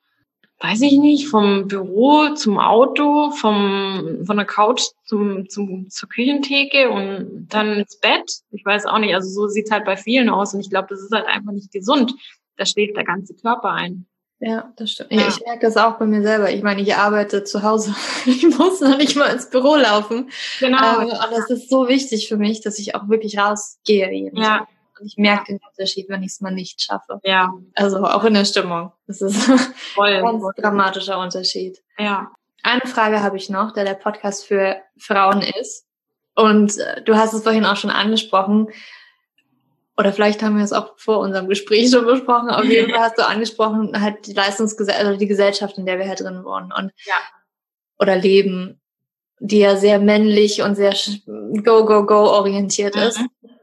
B: weiß ich nicht, vom Büro zum Auto, vom, von der Couch zum, zum, zur Küchentheke und dann ins Bett. Ich weiß auch nicht, also so sieht's halt bei vielen aus und ich glaube, das ist halt einfach nicht gesund. Da schläft der ganze Körper ein.
A: Ja, das stimmt. Ja. Ich merke das auch bei mir selber. Ich meine, ich arbeite zu Hause. Ich muss noch nicht mal ins Büro laufen.
B: Genau.
A: Ähm, und das ist so wichtig für mich, dass ich auch wirklich rausgehe. Jeden
B: ja.
A: Tag. Und ich merke den Unterschied, wenn ich es mal nicht schaffe.
B: Ja.
A: Also auch in der Stimmung. Das ist
B: Voll.
A: ein ganz dramatischer Unterschied.
B: Ja.
A: Eine Frage habe ich noch, da der Podcast für Frauen ist. Und äh, du hast es vorhin auch schon angesprochen. Oder vielleicht haben wir es auch vor unserem Gespräch schon besprochen. Auf jeden Fall hast du angesprochen, halt die Leistungsgesellschaft, also die Gesellschaft, in der wir halt drin wohnen und
B: ja.
A: oder leben, die ja sehr männlich und sehr go, go, go orientiert mhm. ist.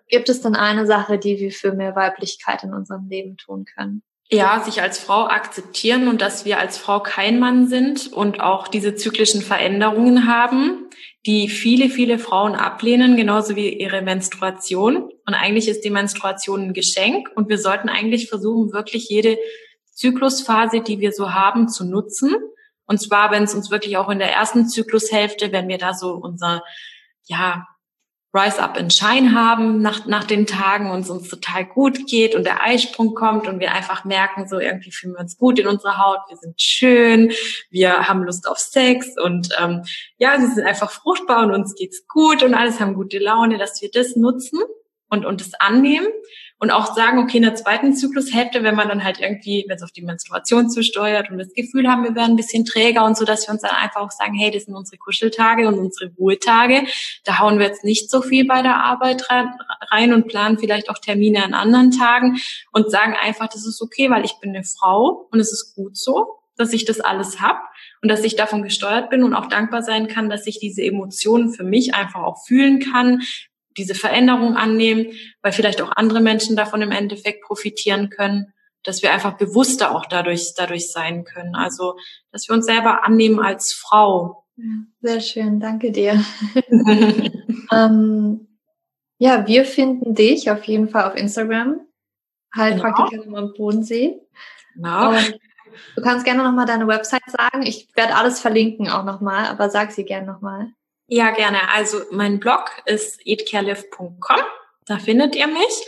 A: Gibt es denn eine Sache, die wir für mehr Weiblichkeit in unserem Leben tun können?
B: Ja, sich als Frau akzeptieren und dass wir als Frau kein Mann sind und auch diese zyklischen Veränderungen haben, die viele, viele Frauen ablehnen, genauso wie ihre Menstruation. Und eigentlich ist die Menstruation ein Geschenk und wir sollten eigentlich versuchen, wirklich jede Zyklusphase, die wir so haben, zu nutzen. Und zwar, wenn es uns wirklich auch in der ersten Zyklushälfte, wenn wir da so unser, ja, Rise Up and Shine haben nach, nach den Tagen und es uns total gut geht und der Eisprung kommt und wir einfach merken, so irgendwie fühlen wir uns gut in unserer Haut, wir sind schön, wir haben Lust auf Sex und ähm, ja, sie sind einfach fruchtbar und uns geht's gut und alles haben gute Laune, dass wir das nutzen und, und das annehmen und auch sagen, okay, in der zweiten Zyklushälfte, wenn man dann halt irgendwie, wenn es auf die Menstruation zusteuert und das Gefühl haben, wir werden ein bisschen träger und so, dass wir uns dann einfach auch sagen, hey, das sind unsere Kuscheltage und unsere Ruhetage. Da hauen wir jetzt nicht so viel bei der Arbeit rein und planen vielleicht auch Termine an anderen Tagen und sagen einfach, das ist okay, weil ich bin eine Frau und es ist gut so, dass ich das alles hab und dass ich davon gesteuert bin und auch dankbar sein kann, dass ich diese Emotionen für mich einfach auch fühlen kann, diese Veränderung annehmen, weil vielleicht auch andere Menschen davon im Endeffekt profitieren können, dass wir einfach bewusster auch dadurch, dadurch sein können. Also, dass wir uns selber annehmen als Frau
A: sehr schön, danke dir. ähm, ja, wir finden dich auf jeden Fall auf Instagram. Heilpraktikerin genau. am Bodensee. Genau. Und du kannst gerne nochmal deine Website sagen. Ich werde alles verlinken auch nochmal, aber sag sie gerne nochmal.
B: Ja, gerne. Also mein Blog ist eatcarelive.com. Da findet ihr mich.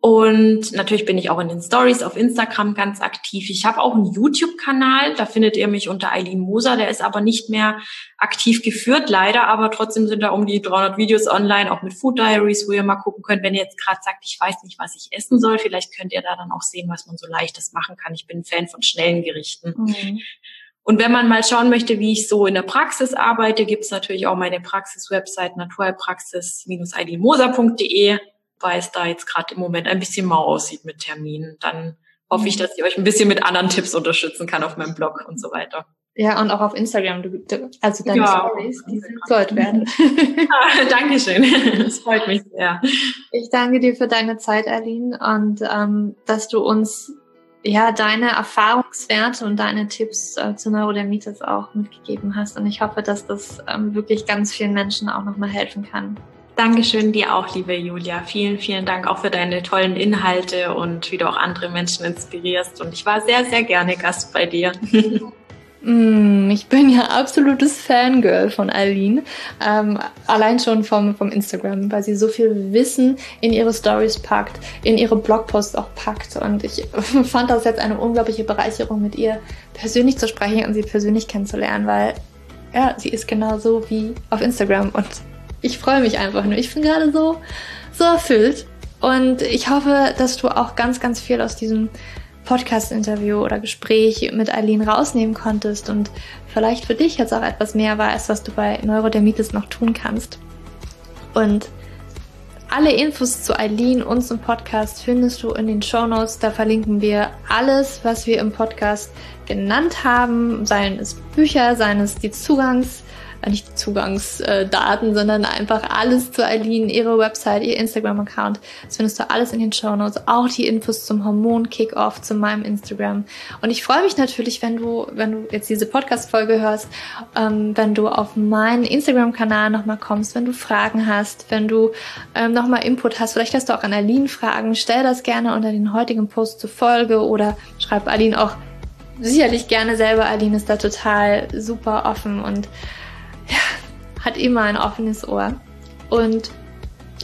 B: Und natürlich bin ich auch in den Stories auf Instagram ganz aktiv. Ich habe auch einen YouTube-Kanal, da findet ihr mich unter Eileen Moser. Der ist aber nicht mehr aktiv geführt, leider. Aber trotzdem sind da um die 300 Videos online, auch mit Food Diaries, wo ihr mal gucken könnt, wenn ihr jetzt gerade sagt, ich weiß nicht, was ich essen soll. Vielleicht könnt ihr da dann auch sehen, was man so leichtes machen kann. Ich bin Fan von schnellen Gerichten. Mhm. Und wenn man mal schauen möchte, wie ich so in der Praxis arbeite, gibt's natürlich auch meine Praxis-Website naturalpraxis-eilinmoser.de weil es da jetzt gerade im Moment ein bisschen mau aussieht mit Terminen. Dann hoffe ich, mhm. dass ich euch ein bisschen mit anderen Tipps unterstützen kann auf meinem Blog und so weiter.
A: Ja, und auch auf Instagram. Du, du, also deine ja, Stories, die sind Gold werden.
B: ah, Dankeschön. Das freut mich sehr.
A: Ich danke dir für deine Zeit, Aline, und ähm, dass du uns ja deine Erfahrungswerte und deine Tipps äh, zu Neurodermitis auch mitgegeben hast. Und ich hoffe, dass das ähm, wirklich ganz vielen Menschen auch nochmal helfen kann.
B: Dankeschön dir auch, liebe Julia. Vielen, vielen Dank auch für deine tollen Inhalte und wie du auch andere Menschen inspirierst. Und ich war sehr, sehr gerne Gast bei dir.
A: Mm, ich bin ja absolutes Fangirl von Aline. Ähm, allein schon vom, vom Instagram, weil sie so viel Wissen in ihre Stories packt, in ihre Blogposts auch packt. Und ich fand das jetzt eine unglaubliche Bereicherung, mit ihr persönlich zu sprechen und sie persönlich kennenzulernen, weil ja, sie ist genauso wie auf Instagram und ich freue mich einfach nur. Ich bin gerade so, so erfüllt. Und ich hoffe, dass du auch ganz, ganz viel aus diesem Podcast-Interview oder Gespräch mit Eileen rausnehmen konntest und vielleicht für dich jetzt auch etwas mehr weißt, was du bei Neurodermitis noch tun kannst. Und alle Infos zu Eileen und zum Podcast findest du in den Show Notes. Da verlinken wir alles, was wir im Podcast genannt haben, seien es Bücher, seien es die Zugangs- nicht die Zugangsdaten, sondern einfach alles zu Eileen, ihre Website, ihr Instagram-Account. Das findest du alles in den Show Notes, auch die Infos zum Hormon-Kickoff, zu meinem Instagram. Und ich freue mich natürlich, wenn du, wenn du jetzt diese Podcast-Folge hörst, ähm, wenn du auf meinen Instagram-Kanal nochmal kommst, wenn du Fragen hast, wenn du ähm, nochmal Input hast, vielleicht hast du auch an Aline Fragen, stell das gerne unter den heutigen Post zur Folge oder schreib Aline auch sicherlich gerne selber. Aline ist da total super offen und ja, hat immer ein offenes Ohr. Und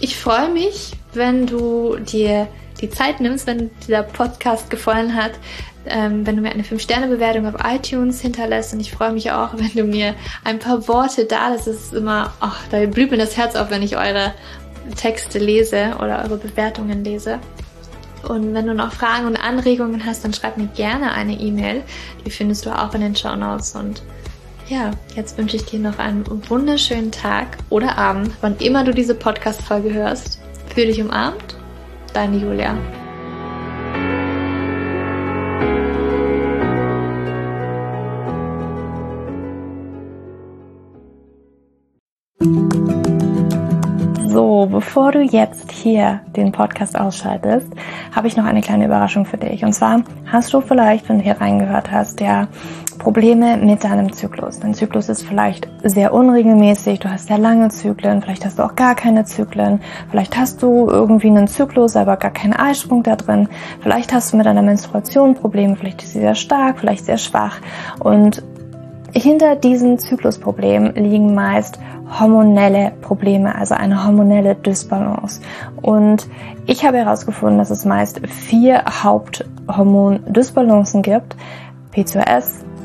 A: ich freue mich, wenn du dir die Zeit nimmst, wenn dieser Podcast gefallen hat, ähm, wenn du mir eine 5-Sterne-Bewertung auf iTunes hinterlässt. Und ich freue mich auch, wenn du mir ein paar Worte da lässt. Ist immer, ach, da blüht mir das Herz auf, wenn ich eure Texte lese oder eure Bewertungen lese. Und wenn du noch Fragen und Anregungen hast, dann schreib mir gerne eine E-Mail. Die findest du auch in den Show Notes. Und ja, jetzt wünsche ich dir noch einen wunderschönen Tag oder Abend, wann immer du diese Podcast-Folge hörst. Fühl dich umarmt, deine Julia. So, bevor du jetzt hier den Podcast ausschaltest, habe ich noch eine kleine Überraschung für dich. Und zwar hast du vielleicht, wenn du hier reingehört hast, ja Probleme mit deinem Zyklus. Dein Zyklus ist vielleicht sehr unregelmäßig, du hast sehr lange Zyklen, vielleicht hast du auch gar keine Zyklen, vielleicht hast du irgendwie einen Zyklus, aber gar keinen Eisprung da drin, vielleicht hast du mit deiner Menstruation Probleme, vielleicht ist sie sehr stark, vielleicht sehr schwach und hinter diesen Zyklusproblemen liegen meist hormonelle Probleme, also eine hormonelle Dysbalance. Und ich habe herausgefunden, dass es meist vier Haupthormon-Dysbalancen gibt. PCOS,